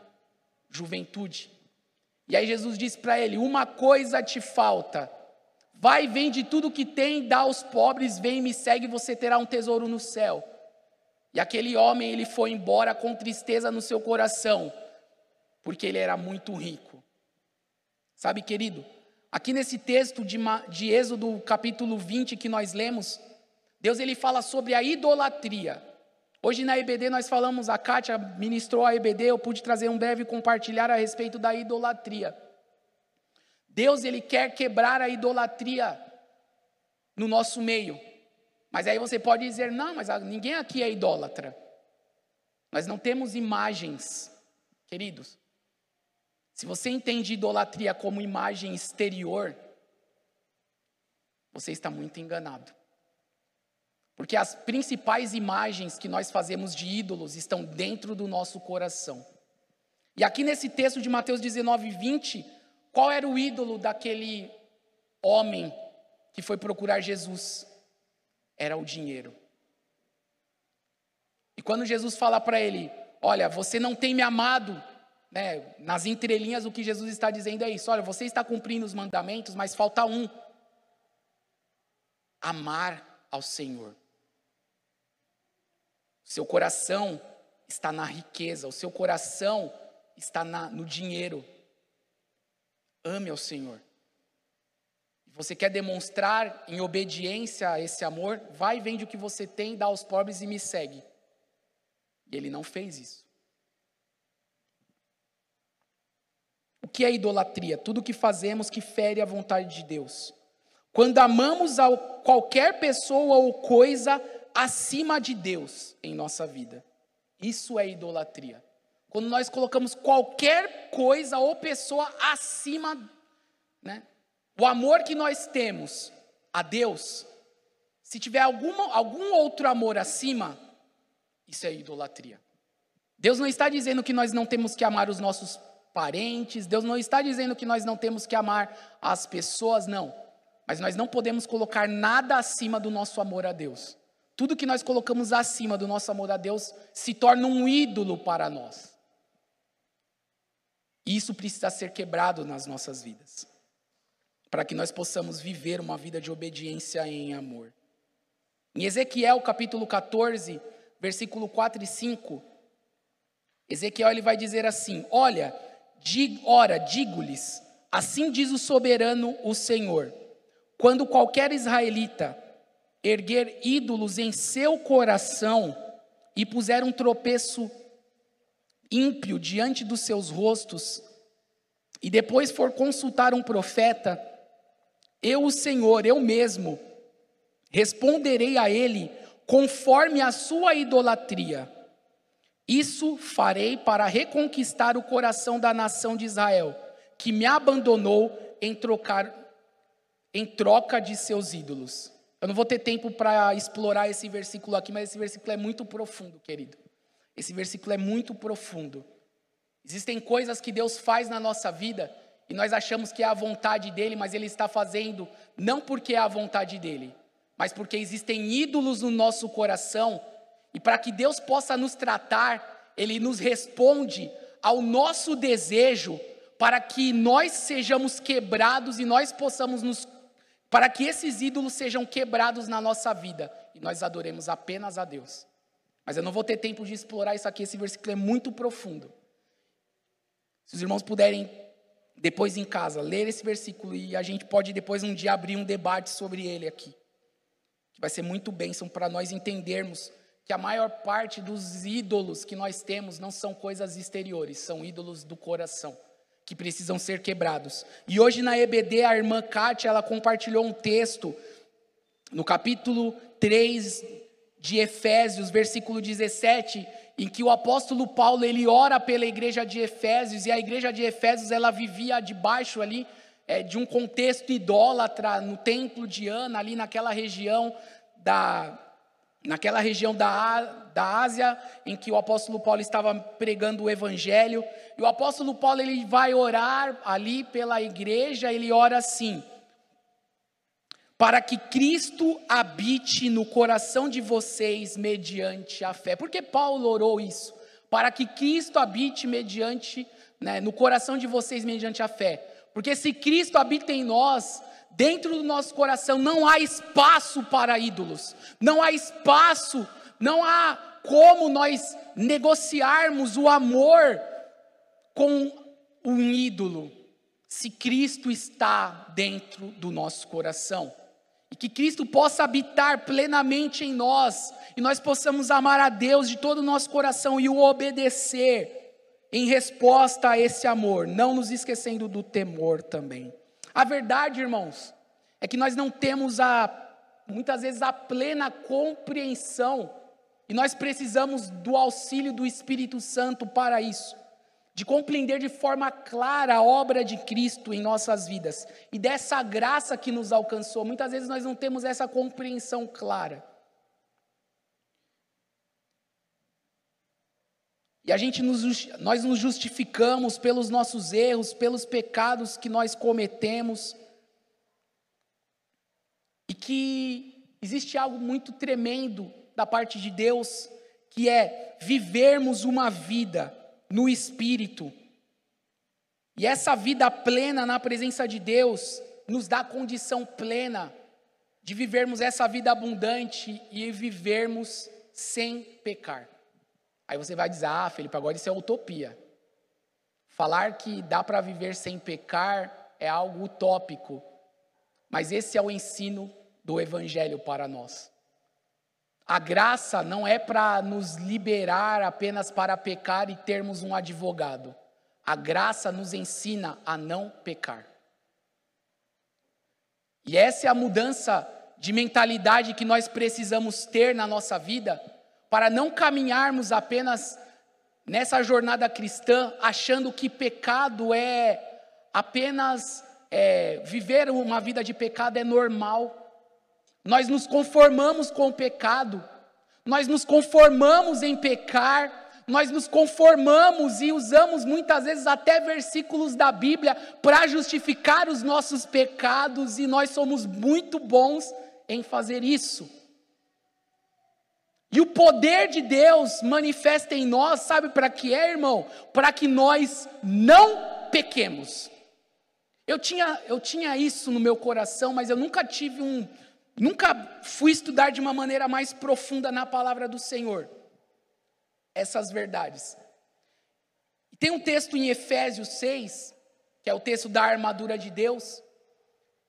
juventude. E aí Jesus diz para ele: Uma coisa te falta. Vai, vende tudo que tem, dá aos pobres, vem e me segue, você terá um tesouro no céu. E aquele homem, ele foi embora com tristeza no seu coração, porque ele era muito rico. Sabe, querido, aqui nesse texto de, de Êxodo, capítulo 20, que nós lemos, Deus ele fala sobre a idolatria. Hoje na EBD nós falamos, a Kátia ministrou a EBD, eu pude trazer um breve compartilhar a respeito da idolatria. Deus ele quer quebrar a idolatria no nosso meio. Mas aí você pode dizer, não, mas ninguém aqui é idólatra. Nós não temos imagens, queridos. Se você entende idolatria como imagem exterior, você está muito enganado. Porque as principais imagens que nós fazemos de ídolos estão dentro do nosso coração. E aqui nesse texto de Mateus 19, 20, qual era o ídolo daquele homem que foi procurar Jesus? era o dinheiro. E quando Jesus fala para ele: Olha, você não tem me amado, né? nas entrelinhas o que Jesus está dizendo é isso: Olha, você está cumprindo os mandamentos, mas falta um: amar ao Senhor. Seu coração está na riqueza, o seu coração está na, no dinheiro. Ame ao Senhor. Você quer demonstrar em obediência a esse amor? Vai, vende o que você tem, dá aos pobres e me segue. E ele não fez isso. O que é idolatria? Tudo que fazemos que fere a vontade de Deus. Quando amamos a qualquer pessoa ou coisa acima de Deus em nossa vida. Isso é idolatria. Quando nós colocamos qualquer coisa ou pessoa acima, né? O amor que nós temos a Deus, se tiver alguma, algum outro amor acima, isso é idolatria. Deus não está dizendo que nós não temos que amar os nossos parentes, Deus não está dizendo que nós não temos que amar as pessoas, não. Mas nós não podemos colocar nada acima do nosso amor a Deus. Tudo que nós colocamos acima do nosso amor a Deus se torna um ídolo para nós. E isso precisa ser quebrado nas nossas vidas, para que nós possamos viver uma vida de obediência em amor. Em Ezequiel capítulo 14, versículo 4 e 5, Ezequiel ele vai dizer assim: Olha, dig, ora, digo-lhes, assim diz o soberano, o Senhor, quando qualquer israelita erguer ídolos em seu coração e puser um tropeço ímpio diante dos seus rostos, e depois for consultar um profeta, eu, o Senhor, eu mesmo, responderei a ele conforme a sua idolatria. Isso farei para reconquistar o coração da nação de Israel, que me abandonou em trocar em troca de seus ídolos. Eu não vou ter tempo para explorar esse versículo aqui, mas esse versículo é muito profundo, querido. Esse versículo é muito profundo. Existem coisas que Deus faz na nossa vida e nós achamos que é a vontade dele, mas ele está fazendo não porque é a vontade dele, mas porque existem ídolos no nosso coração, e para que Deus possa nos tratar, Ele nos responde ao nosso desejo para que nós sejamos quebrados e nós possamos nos. Para que esses ídolos sejam quebrados na nossa vida e nós adoremos apenas a Deus. Mas eu não vou ter tempo de explorar isso aqui, esse versículo é muito profundo. Se os irmãos puderem, depois em casa, ler esse versículo e a gente pode depois um dia abrir um debate sobre ele aqui que vai ser muito bênção para nós entendermos que a maior parte dos ídolos que nós temos não são coisas exteriores, são ídolos do coração, que precisam ser quebrados. E hoje na EBD, a irmã Kátia, ela compartilhou um texto no capítulo 3 de Efésios, versículo 17, em que o apóstolo Paulo, ele ora pela igreja de Efésios, e a igreja de Efésios, ela vivia debaixo ali é, de um contexto idólatra no templo de Ana, ali naquela região da, naquela região da, da Ásia, em que o apóstolo Paulo estava pregando o evangelho. E o apóstolo Paulo ele vai orar ali pela igreja, ele ora assim: para que Cristo habite no coração de vocês mediante a fé. Por que Paulo orou isso? Para que Cristo habite mediante, né, no coração de vocês mediante a fé. Porque se Cristo habita em nós, dentro do nosso coração não há espaço para ídolos, não há espaço, não há como nós negociarmos o amor com um ídolo, se Cristo está dentro do nosso coração. E que Cristo possa habitar plenamente em nós, e nós possamos amar a Deus de todo o nosso coração e o obedecer em resposta a esse amor, não nos esquecendo do temor também. A verdade, irmãos, é que nós não temos a muitas vezes a plena compreensão e nós precisamos do auxílio do Espírito Santo para isso, de compreender de forma clara a obra de Cristo em nossas vidas e dessa graça que nos alcançou. Muitas vezes nós não temos essa compreensão clara. E a gente nos, nós nos justificamos pelos nossos erros, pelos pecados que nós cometemos. E que existe algo muito tremendo da parte de Deus, que é vivermos uma vida no Espírito. E essa vida plena na presença de Deus nos dá condição plena de vivermos essa vida abundante e vivermos sem pecar. Aí você vai dizer: ah, Felipe, agora isso é utopia. Falar que dá para viver sem pecar é algo utópico. Mas esse é o ensino do Evangelho para nós. A graça não é para nos liberar apenas para pecar e termos um advogado. A graça nos ensina a não pecar. E essa é a mudança de mentalidade que nós precisamos ter na nossa vida para não caminharmos apenas nessa jornada cristã achando que pecado é apenas é, viver uma vida de pecado é normal. Nós nos conformamos com o pecado, nós nos conformamos em pecar, nós nos conformamos e usamos muitas vezes até versículos da Bíblia para justificar os nossos pecados, e nós somos muito bons em fazer isso. E o poder de Deus manifesta em nós, sabe para que é, irmão? Para que nós não pequemos. Eu tinha, eu tinha isso no meu coração, mas eu nunca tive um. Nunca fui estudar de uma maneira mais profunda na palavra do Senhor essas verdades. Tem um texto em Efésios 6, que é o texto da armadura de Deus.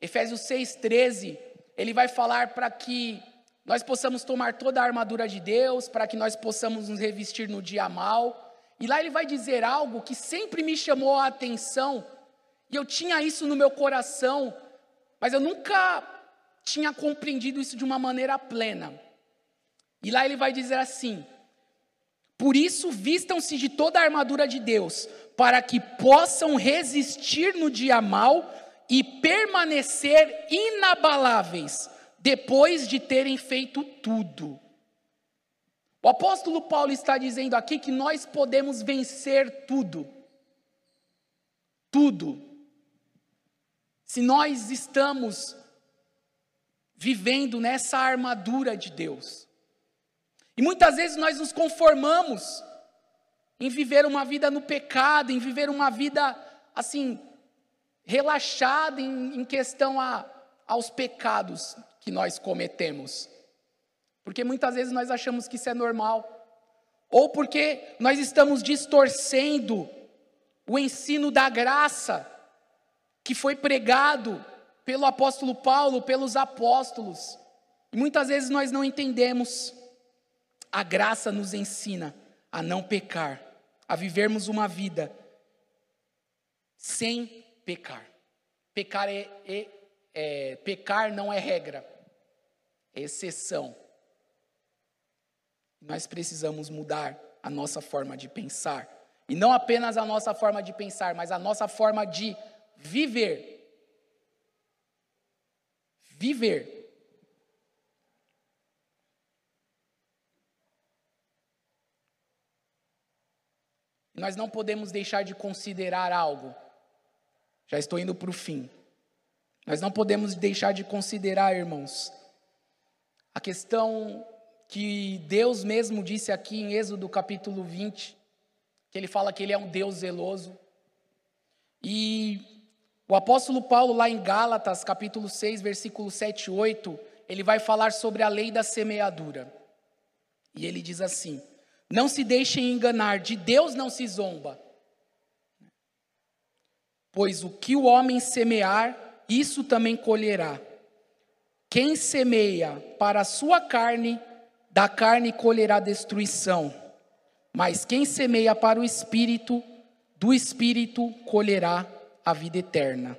Efésios 6, 13, ele vai falar para que nós possamos tomar toda a armadura de Deus, para que nós possamos nos revestir no dia mal. E lá ele vai dizer algo que sempre me chamou a atenção, e eu tinha isso no meu coração, mas eu nunca tinha compreendido isso de uma maneira plena. E lá ele vai dizer assim: Por isso, vistam-se de toda a armadura de Deus, para que possam resistir no dia mal e permanecer inabaláveis depois de terem feito tudo. O apóstolo Paulo está dizendo aqui que nós podemos vencer tudo. Tudo. Se nós estamos vivendo nessa armadura de Deus. E muitas vezes nós nos conformamos em viver uma vida no pecado, em viver uma vida assim, relaxada em, em questão a, aos pecados que nós cometemos. Porque muitas vezes nós achamos que isso é normal. Ou porque nós estamos distorcendo o ensino da graça que foi pregado pelo apóstolo Paulo, pelos apóstolos. E muitas vezes nós não entendemos. A graça nos ensina a não pecar, a vivermos uma vida sem pecar. Pecar é, é, é pecar não é regra exceção. Nós precisamos mudar a nossa forma de pensar. E não apenas a nossa forma de pensar, mas a nossa forma de viver. Viver. Nós não podemos deixar de considerar algo. Já estou indo para o fim. Nós não podemos deixar de considerar, irmãos, a questão que Deus mesmo disse aqui em Êxodo capítulo 20, que ele fala que ele é um Deus zeloso. E o apóstolo Paulo, lá em Gálatas, capítulo 6, versículo 7 e 8, ele vai falar sobre a lei da semeadura. E ele diz assim: Não se deixem enganar, de Deus não se zomba. Pois o que o homem semear, isso também colherá. Quem semeia para a sua carne, da carne colherá destruição. Mas quem semeia para o espírito, do espírito colherá a vida eterna.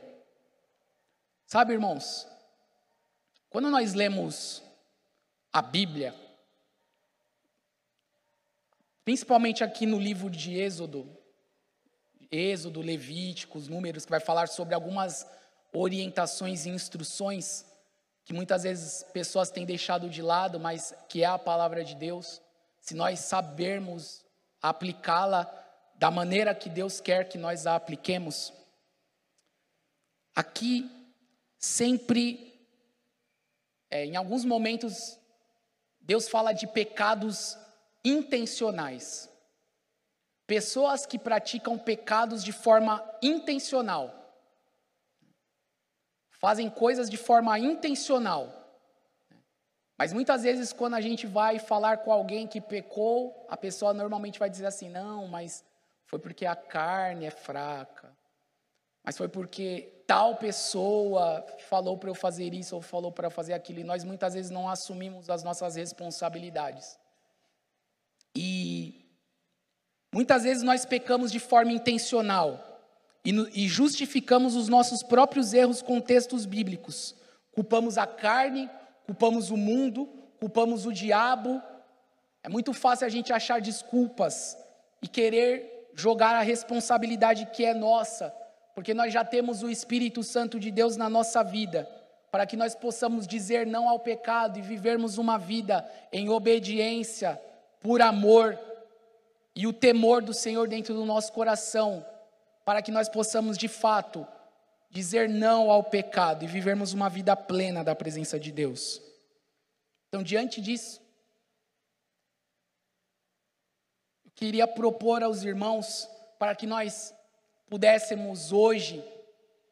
Sabe, irmãos, quando nós lemos a Bíblia, principalmente aqui no livro de Êxodo, Êxodo, Levíticos, Números, que vai falar sobre algumas orientações e instruções, que muitas vezes pessoas têm deixado de lado, mas que é a palavra de Deus, se nós sabermos aplicá-la da maneira que Deus quer que nós a apliquemos, aqui sempre é, em alguns momentos, Deus fala de pecados intencionais. Pessoas que praticam pecados de forma intencional. Fazem coisas de forma intencional. Mas muitas vezes, quando a gente vai falar com alguém que pecou, a pessoa normalmente vai dizer assim: não, mas foi porque a carne é fraca. Mas foi porque tal pessoa falou para eu fazer isso ou falou para fazer aquilo. E nós muitas vezes não assumimos as nossas responsabilidades. E muitas vezes nós pecamos de forma intencional e, e justificamos os nossos próprios erros com textos bíblicos. Culpamos a carne, culpamos o mundo, culpamos o diabo. É muito fácil a gente achar desculpas e querer jogar a responsabilidade que é nossa, porque nós já temos o Espírito Santo de Deus na nossa vida, para que nós possamos dizer não ao pecado e vivermos uma vida em obediência, por amor e o temor do Senhor dentro do nosso coração, para que nós possamos de fato dizer não ao pecado e vivermos uma vida plena da presença de Deus. Então, diante disso, eu queria propor aos irmãos para que nós pudéssemos hoje,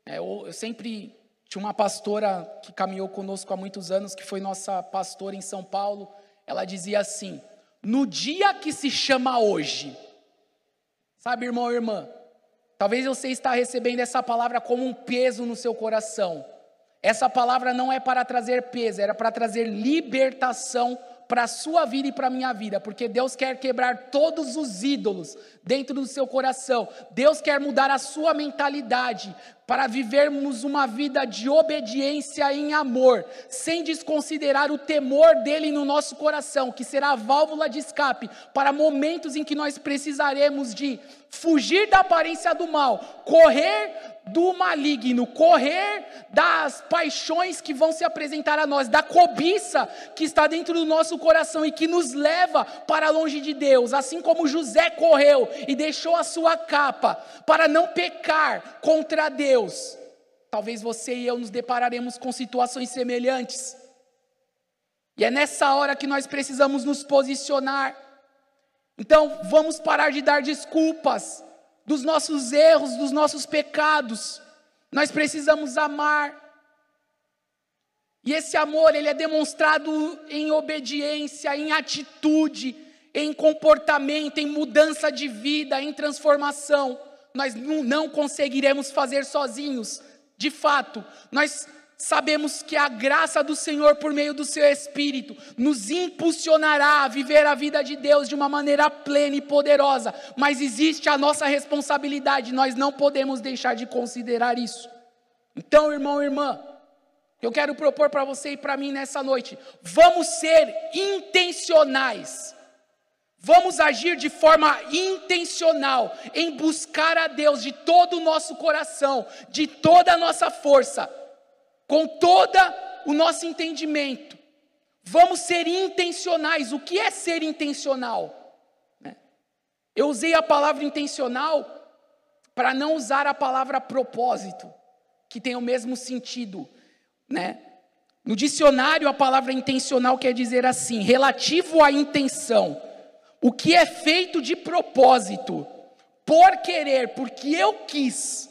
é, eu, eu sempre tinha uma pastora que caminhou conosco há muitos anos, que foi nossa pastora em São Paulo, ela dizia assim: no dia que se chama hoje. Sabe, irmão ou irmã? Talvez você está recebendo essa palavra como um peso no seu coração. Essa palavra não é para trazer peso, era para trazer libertação para a sua vida e para a minha vida, porque Deus quer quebrar todos os ídolos dentro do seu coração. Deus quer mudar a sua mentalidade para vivermos uma vida de obediência em amor, sem desconsiderar o temor dele no nosso coração, que será a válvula de escape para momentos em que nós precisaremos de fugir da aparência do mal, correr do maligno, correr das paixões que vão se apresentar a nós, da cobiça que está dentro do nosso coração e que nos leva para longe de Deus, assim como José correu e deixou a sua capa para não pecar contra Deus. Talvez você e eu nos depararemos com situações semelhantes. E é nessa hora que nós precisamos nos posicionar. Então, vamos parar de dar desculpas dos nossos erros, dos nossos pecados. Nós precisamos amar. E esse amor, ele é demonstrado em obediência, em atitude, em comportamento, em mudança de vida, em transformação. Nós não conseguiremos fazer sozinhos. De fato, nós sabemos que a graça do Senhor, por meio do seu Espírito, nos impulsionará a viver a vida de Deus de uma maneira plena e poderosa, mas existe a nossa responsabilidade, nós não podemos deixar de considerar isso. Então, irmão e irmã, eu quero propor para você e para mim nessa noite, vamos ser intencionais. Vamos agir de forma intencional em buscar a Deus de todo o nosso coração, de toda a nossa força com todo o nosso entendimento. Vamos ser intencionais. O que é ser intencional? Né? Eu usei a palavra intencional para não usar a palavra propósito, que tem o mesmo sentido. Né? No dicionário, a palavra intencional quer dizer assim: relativo à intenção. O que é feito de propósito, por querer, porque eu quis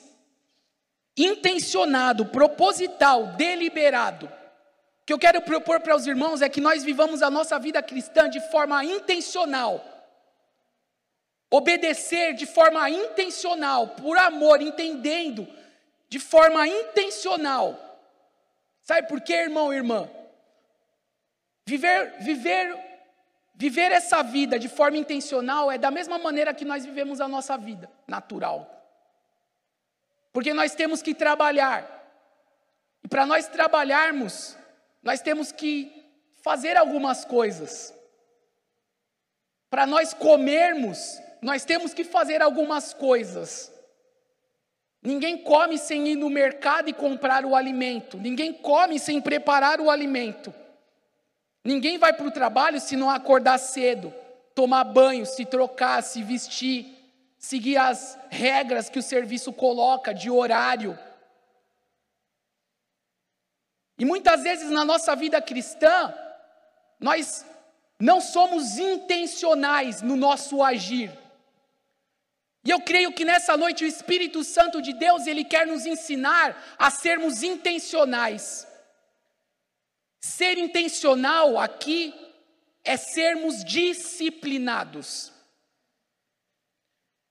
intencionado, proposital, deliberado. O que eu quero propor para os irmãos é que nós vivamos a nossa vida cristã de forma intencional. Obedecer de forma intencional, por amor, entendendo de forma intencional. Sabe por quê, irmão e irmã? Viver, viver, viver essa vida de forma intencional é da mesma maneira que nós vivemos a nossa vida natural. Porque nós temos que trabalhar. E para nós trabalharmos, nós temos que fazer algumas coisas. Para nós comermos, nós temos que fazer algumas coisas. Ninguém come sem ir no mercado e comprar o alimento. Ninguém come sem preparar o alimento. Ninguém vai para o trabalho se não acordar cedo, tomar banho, se trocar, se vestir seguir as regras que o serviço coloca de horário. E muitas vezes na nossa vida cristã, nós não somos intencionais no nosso agir. E eu creio que nessa noite o Espírito Santo de Deus, ele quer nos ensinar a sermos intencionais. Ser intencional aqui é sermos disciplinados.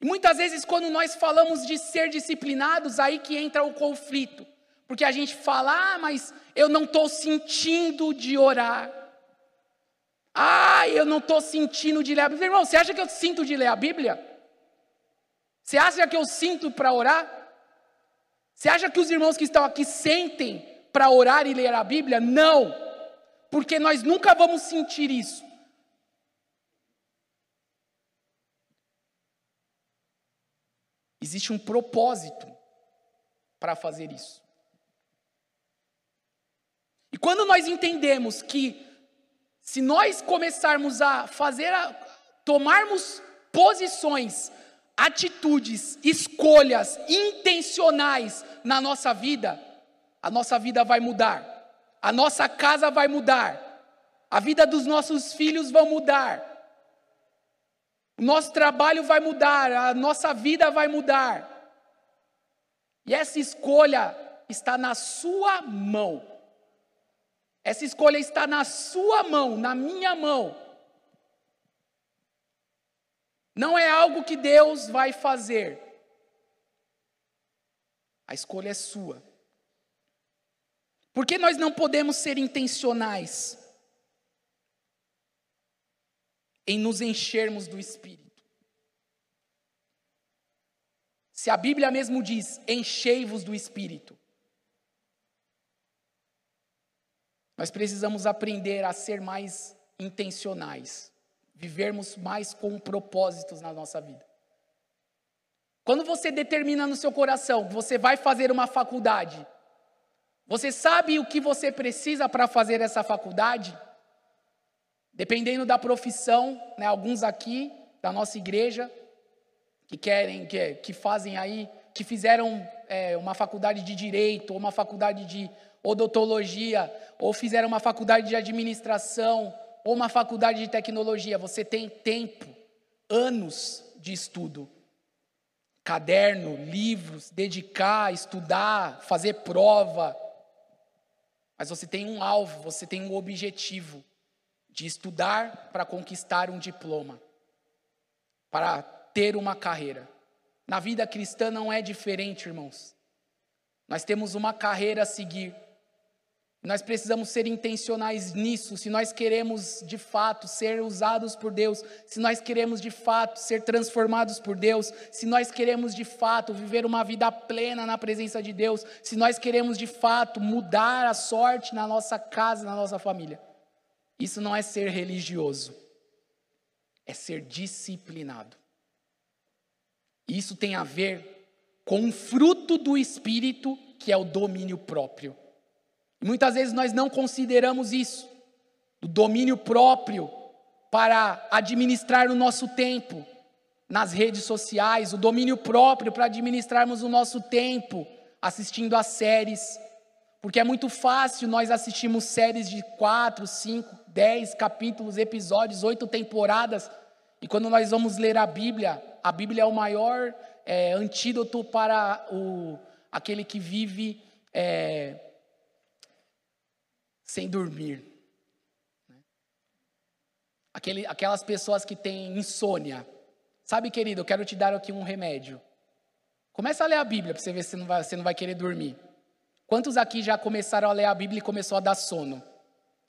E muitas vezes, quando nós falamos de ser disciplinados, aí que entra o conflito. Porque a gente fala, ah, mas eu não estou sentindo de orar. Ah, eu não estou sentindo de ler a Bíblia. Irmão, você acha que eu sinto de ler a Bíblia? Você acha que eu sinto para orar? Você acha que os irmãos que estão aqui sentem para orar e ler a Bíblia? Não, porque nós nunca vamos sentir isso. Existe um propósito para fazer isso. E quando nós entendemos que se nós começarmos a fazer, a, tomarmos posições atitudes, escolhas intencionais na nossa vida, a nossa vida vai mudar, a nossa casa vai mudar, a vida dos nossos filhos vai mudar, o nosso trabalho vai mudar, a nossa vida vai mudar. E essa escolha está na sua mão. Essa escolha está na sua mão, na minha mão. Não é algo que Deus vai fazer. A escolha é sua. Por que nós não podemos ser intencionais em nos enchermos do Espírito? Se a Bíblia mesmo diz: enchei-vos do Espírito. Nós precisamos aprender a ser mais intencionais vivermos mais com propósitos na nossa vida. Quando você determina no seu coração que você vai fazer uma faculdade, você sabe o que você precisa para fazer essa faculdade? Dependendo da profissão, né, alguns aqui da nossa igreja que querem, que, que fazem aí, que fizeram é, uma faculdade de direito, ou uma faculdade de odontologia, ou fizeram uma faculdade de administração, ou uma faculdade de tecnologia, você tem tempo, anos de estudo. Caderno, livros, dedicar, estudar, fazer prova. Mas você tem um alvo, você tem um objetivo de estudar para conquistar um diploma, para ter uma carreira. Na vida cristã não é diferente, irmãos. Nós temos uma carreira a seguir. Nós precisamos ser intencionais nisso, se nós queremos de fato ser usados por Deus, se nós queremos de fato ser transformados por Deus, se nós queremos de fato viver uma vida plena na presença de Deus, se nós queremos de fato mudar a sorte na nossa casa, na nossa família. Isso não é ser religioso, é ser disciplinado. Isso tem a ver com o fruto do Espírito, que é o domínio próprio. E muitas vezes nós não consideramos isso, o domínio próprio para administrar o nosso tempo nas redes sociais, o domínio próprio para administrarmos o nosso tempo assistindo a séries. Porque é muito fácil nós assistirmos séries de quatro, cinco, dez capítulos, episódios, oito temporadas, e quando nós vamos ler a Bíblia, a Bíblia é o maior é, antídoto para o, aquele que vive é, sem dormir. Aquele, aquelas pessoas que têm insônia. Sabe, querido, eu quero te dar aqui um remédio. Começa a ler a Bíblia para você ver se não vai, você não vai querer dormir. Quantos aqui já começaram a ler a Bíblia e começou a dar sono?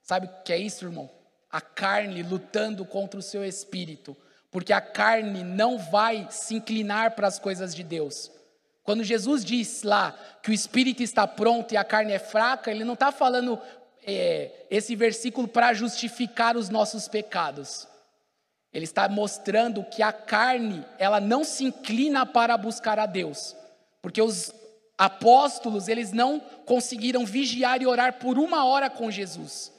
Sabe o que é isso, irmão? A carne lutando contra o seu espírito. Porque a carne não vai se inclinar para as coisas de Deus. Quando Jesus diz lá que o espírito está pronto e a carne é fraca, ele não está falando é, esse versículo para justificar os nossos pecados. Ele está mostrando que a carne, ela não se inclina para buscar a Deus, porque os apóstolos, eles não conseguiram vigiar e orar por uma hora com Jesus.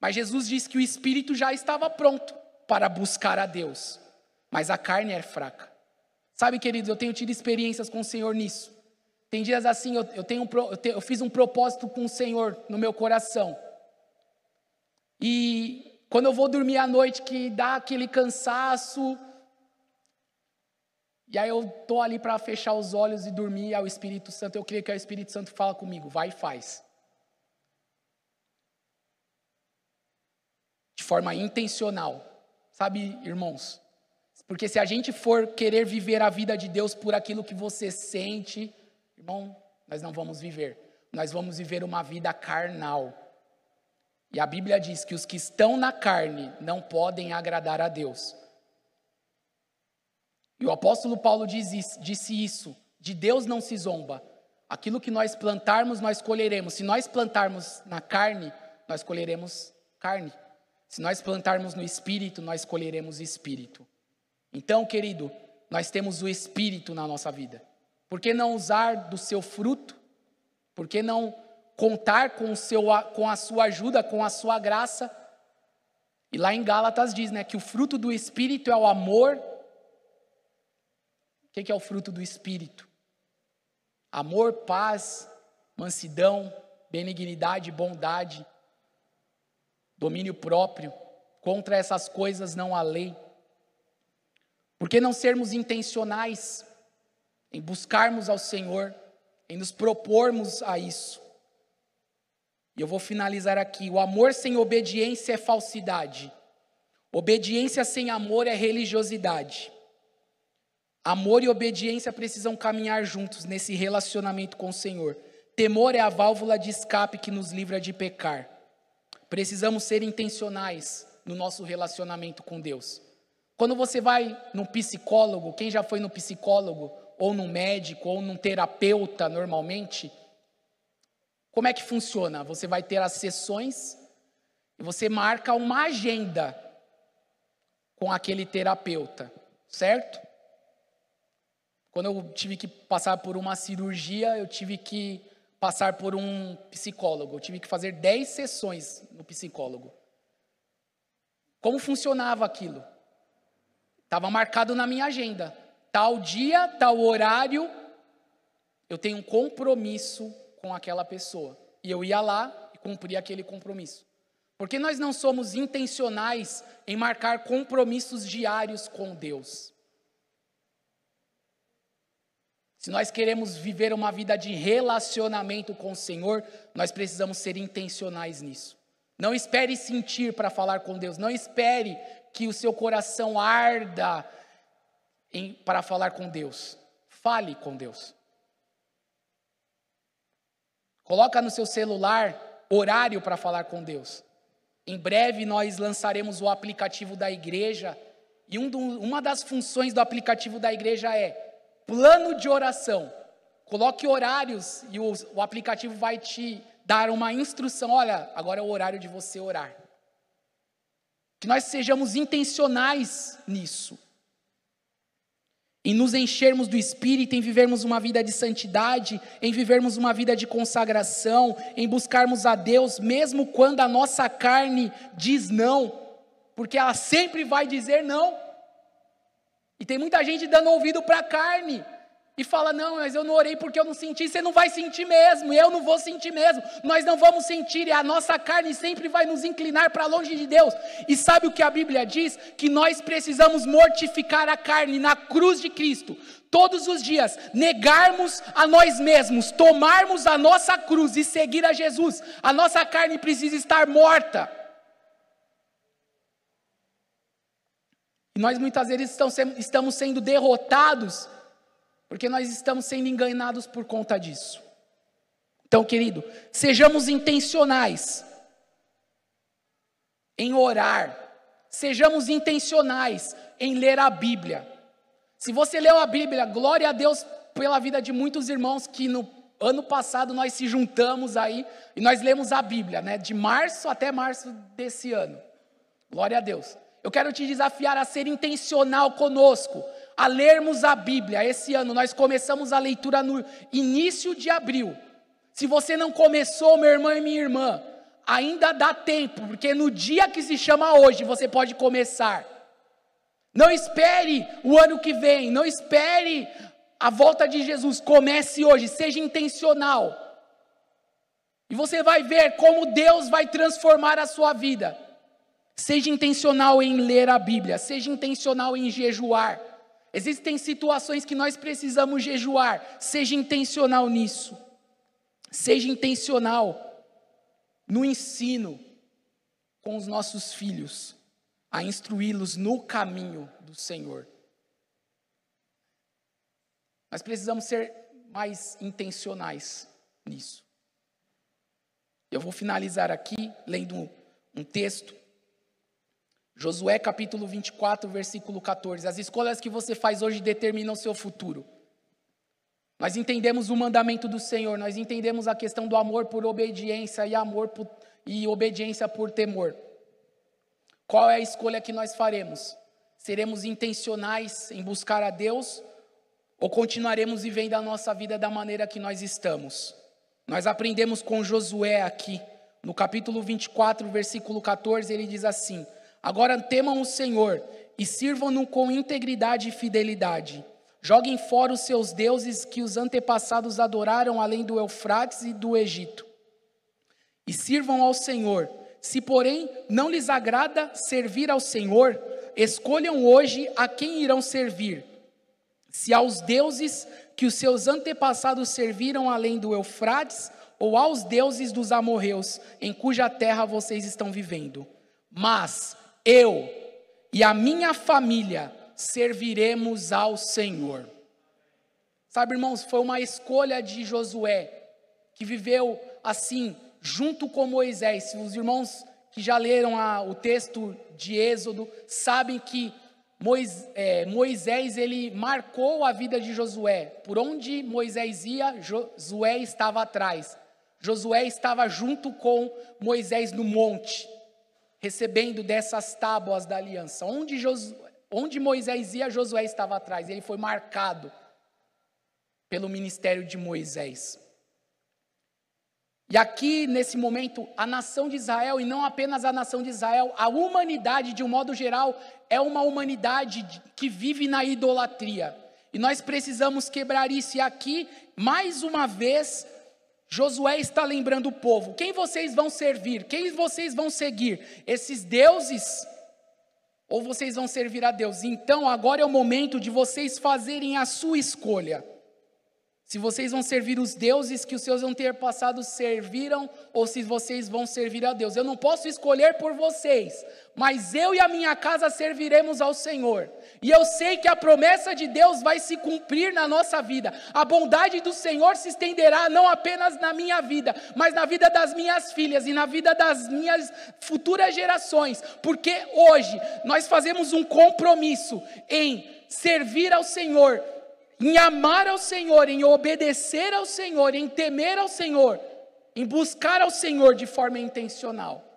Mas Jesus disse que o espírito já estava pronto para buscar a Deus, mas a carne é fraca. Sabe, queridos, eu tenho tido experiências com o Senhor nisso. Tem dias assim, eu, eu, tenho, eu, eu fiz um propósito com o Senhor no meu coração. E quando eu vou dormir à noite, que dá aquele cansaço, e aí eu tô ali para fechar os olhos e dormir, ao Espírito Santo, eu creio que é o Espírito Santo fala comigo, vai e faz. De forma intencional. Sabe, irmãos? Porque se a gente for querer viver a vida de Deus por aquilo que você sente, irmão, nós não vamos viver. Nós vamos viver uma vida carnal. E a Bíblia diz que os que estão na carne não podem agradar a Deus. E o apóstolo Paulo diz disse isso: de Deus não se zomba. Aquilo que nós plantarmos, nós colheremos. Se nós plantarmos na carne, nós colheremos carne. Se nós plantarmos no espírito, nós colheremos espírito. Então, querido, nós temos o espírito na nossa vida. Por que não usar do seu fruto? Por que não contar com, seu, com a sua ajuda, com a sua graça? E lá em Gálatas diz né, que o fruto do espírito é o amor, o que é o fruto do Espírito? Amor, paz, mansidão, benignidade, bondade, domínio próprio. Contra essas coisas não há lei. Por que não sermos intencionais em buscarmos ao Senhor, em nos propormos a isso? E eu vou finalizar aqui. O amor sem obediência é falsidade. Obediência sem amor é religiosidade. Amor e obediência precisam caminhar juntos nesse relacionamento com o Senhor. Temor é a válvula de escape que nos livra de pecar. Precisamos ser intencionais no nosso relacionamento com Deus. Quando você vai no psicólogo, quem já foi no psicólogo, ou num médico, ou num terapeuta normalmente, como é que funciona? Você vai ter as sessões e você marca uma agenda com aquele terapeuta, certo? Quando eu tive que passar por uma cirurgia, eu tive que passar por um psicólogo. Eu tive que fazer 10 sessões no psicólogo. Como funcionava aquilo? Estava marcado na minha agenda. Tal dia, tal horário, eu tenho um compromisso com aquela pessoa. E eu ia lá e cumpria aquele compromisso. Porque nós não somos intencionais em marcar compromissos diários com Deus. Se nós queremos viver uma vida de relacionamento com o Senhor, nós precisamos ser intencionais nisso. Não espere sentir para falar com Deus, não espere que o seu coração arda em, para falar com Deus. Fale com Deus. Coloca no seu celular horário para falar com Deus. Em breve nós lançaremos o aplicativo da igreja e um do, uma das funções do aplicativo da igreja é plano de oração. Coloque horários e o, o aplicativo vai te dar uma instrução. Olha, agora é o horário de você orar. Que nós sejamos intencionais nisso. Em nos enchermos do Espírito, em vivermos uma vida de santidade, em vivermos uma vida de consagração, em buscarmos a Deus, mesmo quando a nossa carne diz não, porque ela sempre vai dizer não. E tem muita gente dando ouvido para a carne. E fala, não, mas eu não orei porque eu não senti. Você não vai sentir mesmo, eu não vou sentir mesmo. Nós não vamos sentir, e a nossa carne sempre vai nos inclinar para longe de Deus. E sabe o que a Bíblia diz? Que nós precisamos mortificar a carne na cruz de Cristo. Todos os dias, negarmos a nós mesmos, tomarmos a nossa cruz e seguir a Jesus. A nossa carne precisa estar morta. E nós muitas vezes estamos sendo derrotados, porque nós estamos sendo enganados por conta disso. Então, querido, sejamos intencionais em orar, sejamos intencionais em ler a Bíblia. Se você leu a Bíblia, glória a Deus pela vida de muitos irmãos que no ano passado nós se juntamos aí e nós lemos a Bíblia, né, de março até março desse ano. Glória a Deus. Eu quero te desafiar a ser intencional conosco, a lermos a Bíblia. Esse ano nós começamos a leitura no início de abril. Se você não começou, meu irmão e minha irmã, ainda dá tempo, porque no dia que se chama hoje você pode começar. Não espere o ano que vem, não espere a volta de Jesus comece hoje, seja intencional. E você vai ver como Deus vai transformar a sua vida. Seja intencional em ler a Bíblia, seja intencional em jejuar. Existem situações que nós precisamos jejuar, seja intencional nisso. Seja intencional no ensino com os nossos filhos, a instruí-los no caminho do Senhor. Nós precisamos ser mais intencionais nisso. Eu vou finalizar aqui lendo um, texto. Josué capítulo 24, versículo 14. As escolhas que você faz hoje determinam o seu futuro. Nós entendemos o mandamento do Senhor, nós entendemos a questão do amor por obediência e amor por, e obediência por temor. Qual é a escolha que nós faremos? Seremos intencionais em buscar a Deus ou continuaremos vivendo a nossa vida da maneira que nós estamos? Nós aprendemos com Josué aqui, no capítulo 24, versículo 14, ele diz assim: Agora temam o Senhor e sirvam-no com integridade e fidelidade. Joguem fora os seus deuses que os antepassados adoraram além do Eufrates e do Egito. E sirvam ao Senhor. Se, porém, não lhes agrada servir ao Senhor, escolham hoje a quem irão servir. Se aos deuses que os seus antepassados serviram além do Eufrates, ou aos deuses dos amorreus, em cuja terra vocês estão vivendo. Mas eu e a minha família serviremos ao Senhor. Sabe, irmãos, foi uma escolha de Josué, que viveu assim, junto com Moisés. Os irmãos que já leram a, o texto de Êxodo sabem que Moisés, é, Moisés, ele marcou a vida de Josué. Por onde Moisés ia, Josué estava atrás. Josué estava junto com Moisés no monte, recebendo dessas tábuas da aliança. Onde Josué, Onde Moisés ia, Josué estava atrás. Ele foi marcado pelo ministério de Moisés. E aqui, nesse momento, a nação de Israel, e não apenas a nação de Israel, a humanidade, de um modo geral, é uma humanidade que vive na idolatria. E nós precisamos quebrar isso. E aqui, mais uma vez, Josué está lembrando o povo: quem vocês vão servir? Quem vocês vão seguir? Esses deuses ou vocês vão servir a Deus. Então agora é o momento de vocês fazerem a sua escolha. Se vocês vão servir os deuses que os seus antepassados serviram, ou se vocês vão servir a Deus. Eu não posso escolher por vocês, mas eu e a minha casa serviremos ao Senhor. E eu sei que a promessa de Deus vai se cumprir na nossa vida. A bondade do Senhor se estenderá não apenas na minha vida, mas na vida das minhas filhas e na vida das minhas futuras gerações, porque hoje nós fazemos um compromisso em servir ao Senhor, em amar ao Senhor, em obedecer ao Senhor, em temer ao Senhor, em buscar ao Senhor de forma intencional.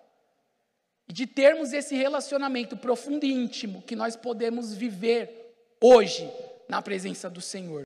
E de termos esse relacionamento profundo e íntimo que nós podemos viver hoje na presença do Senhor.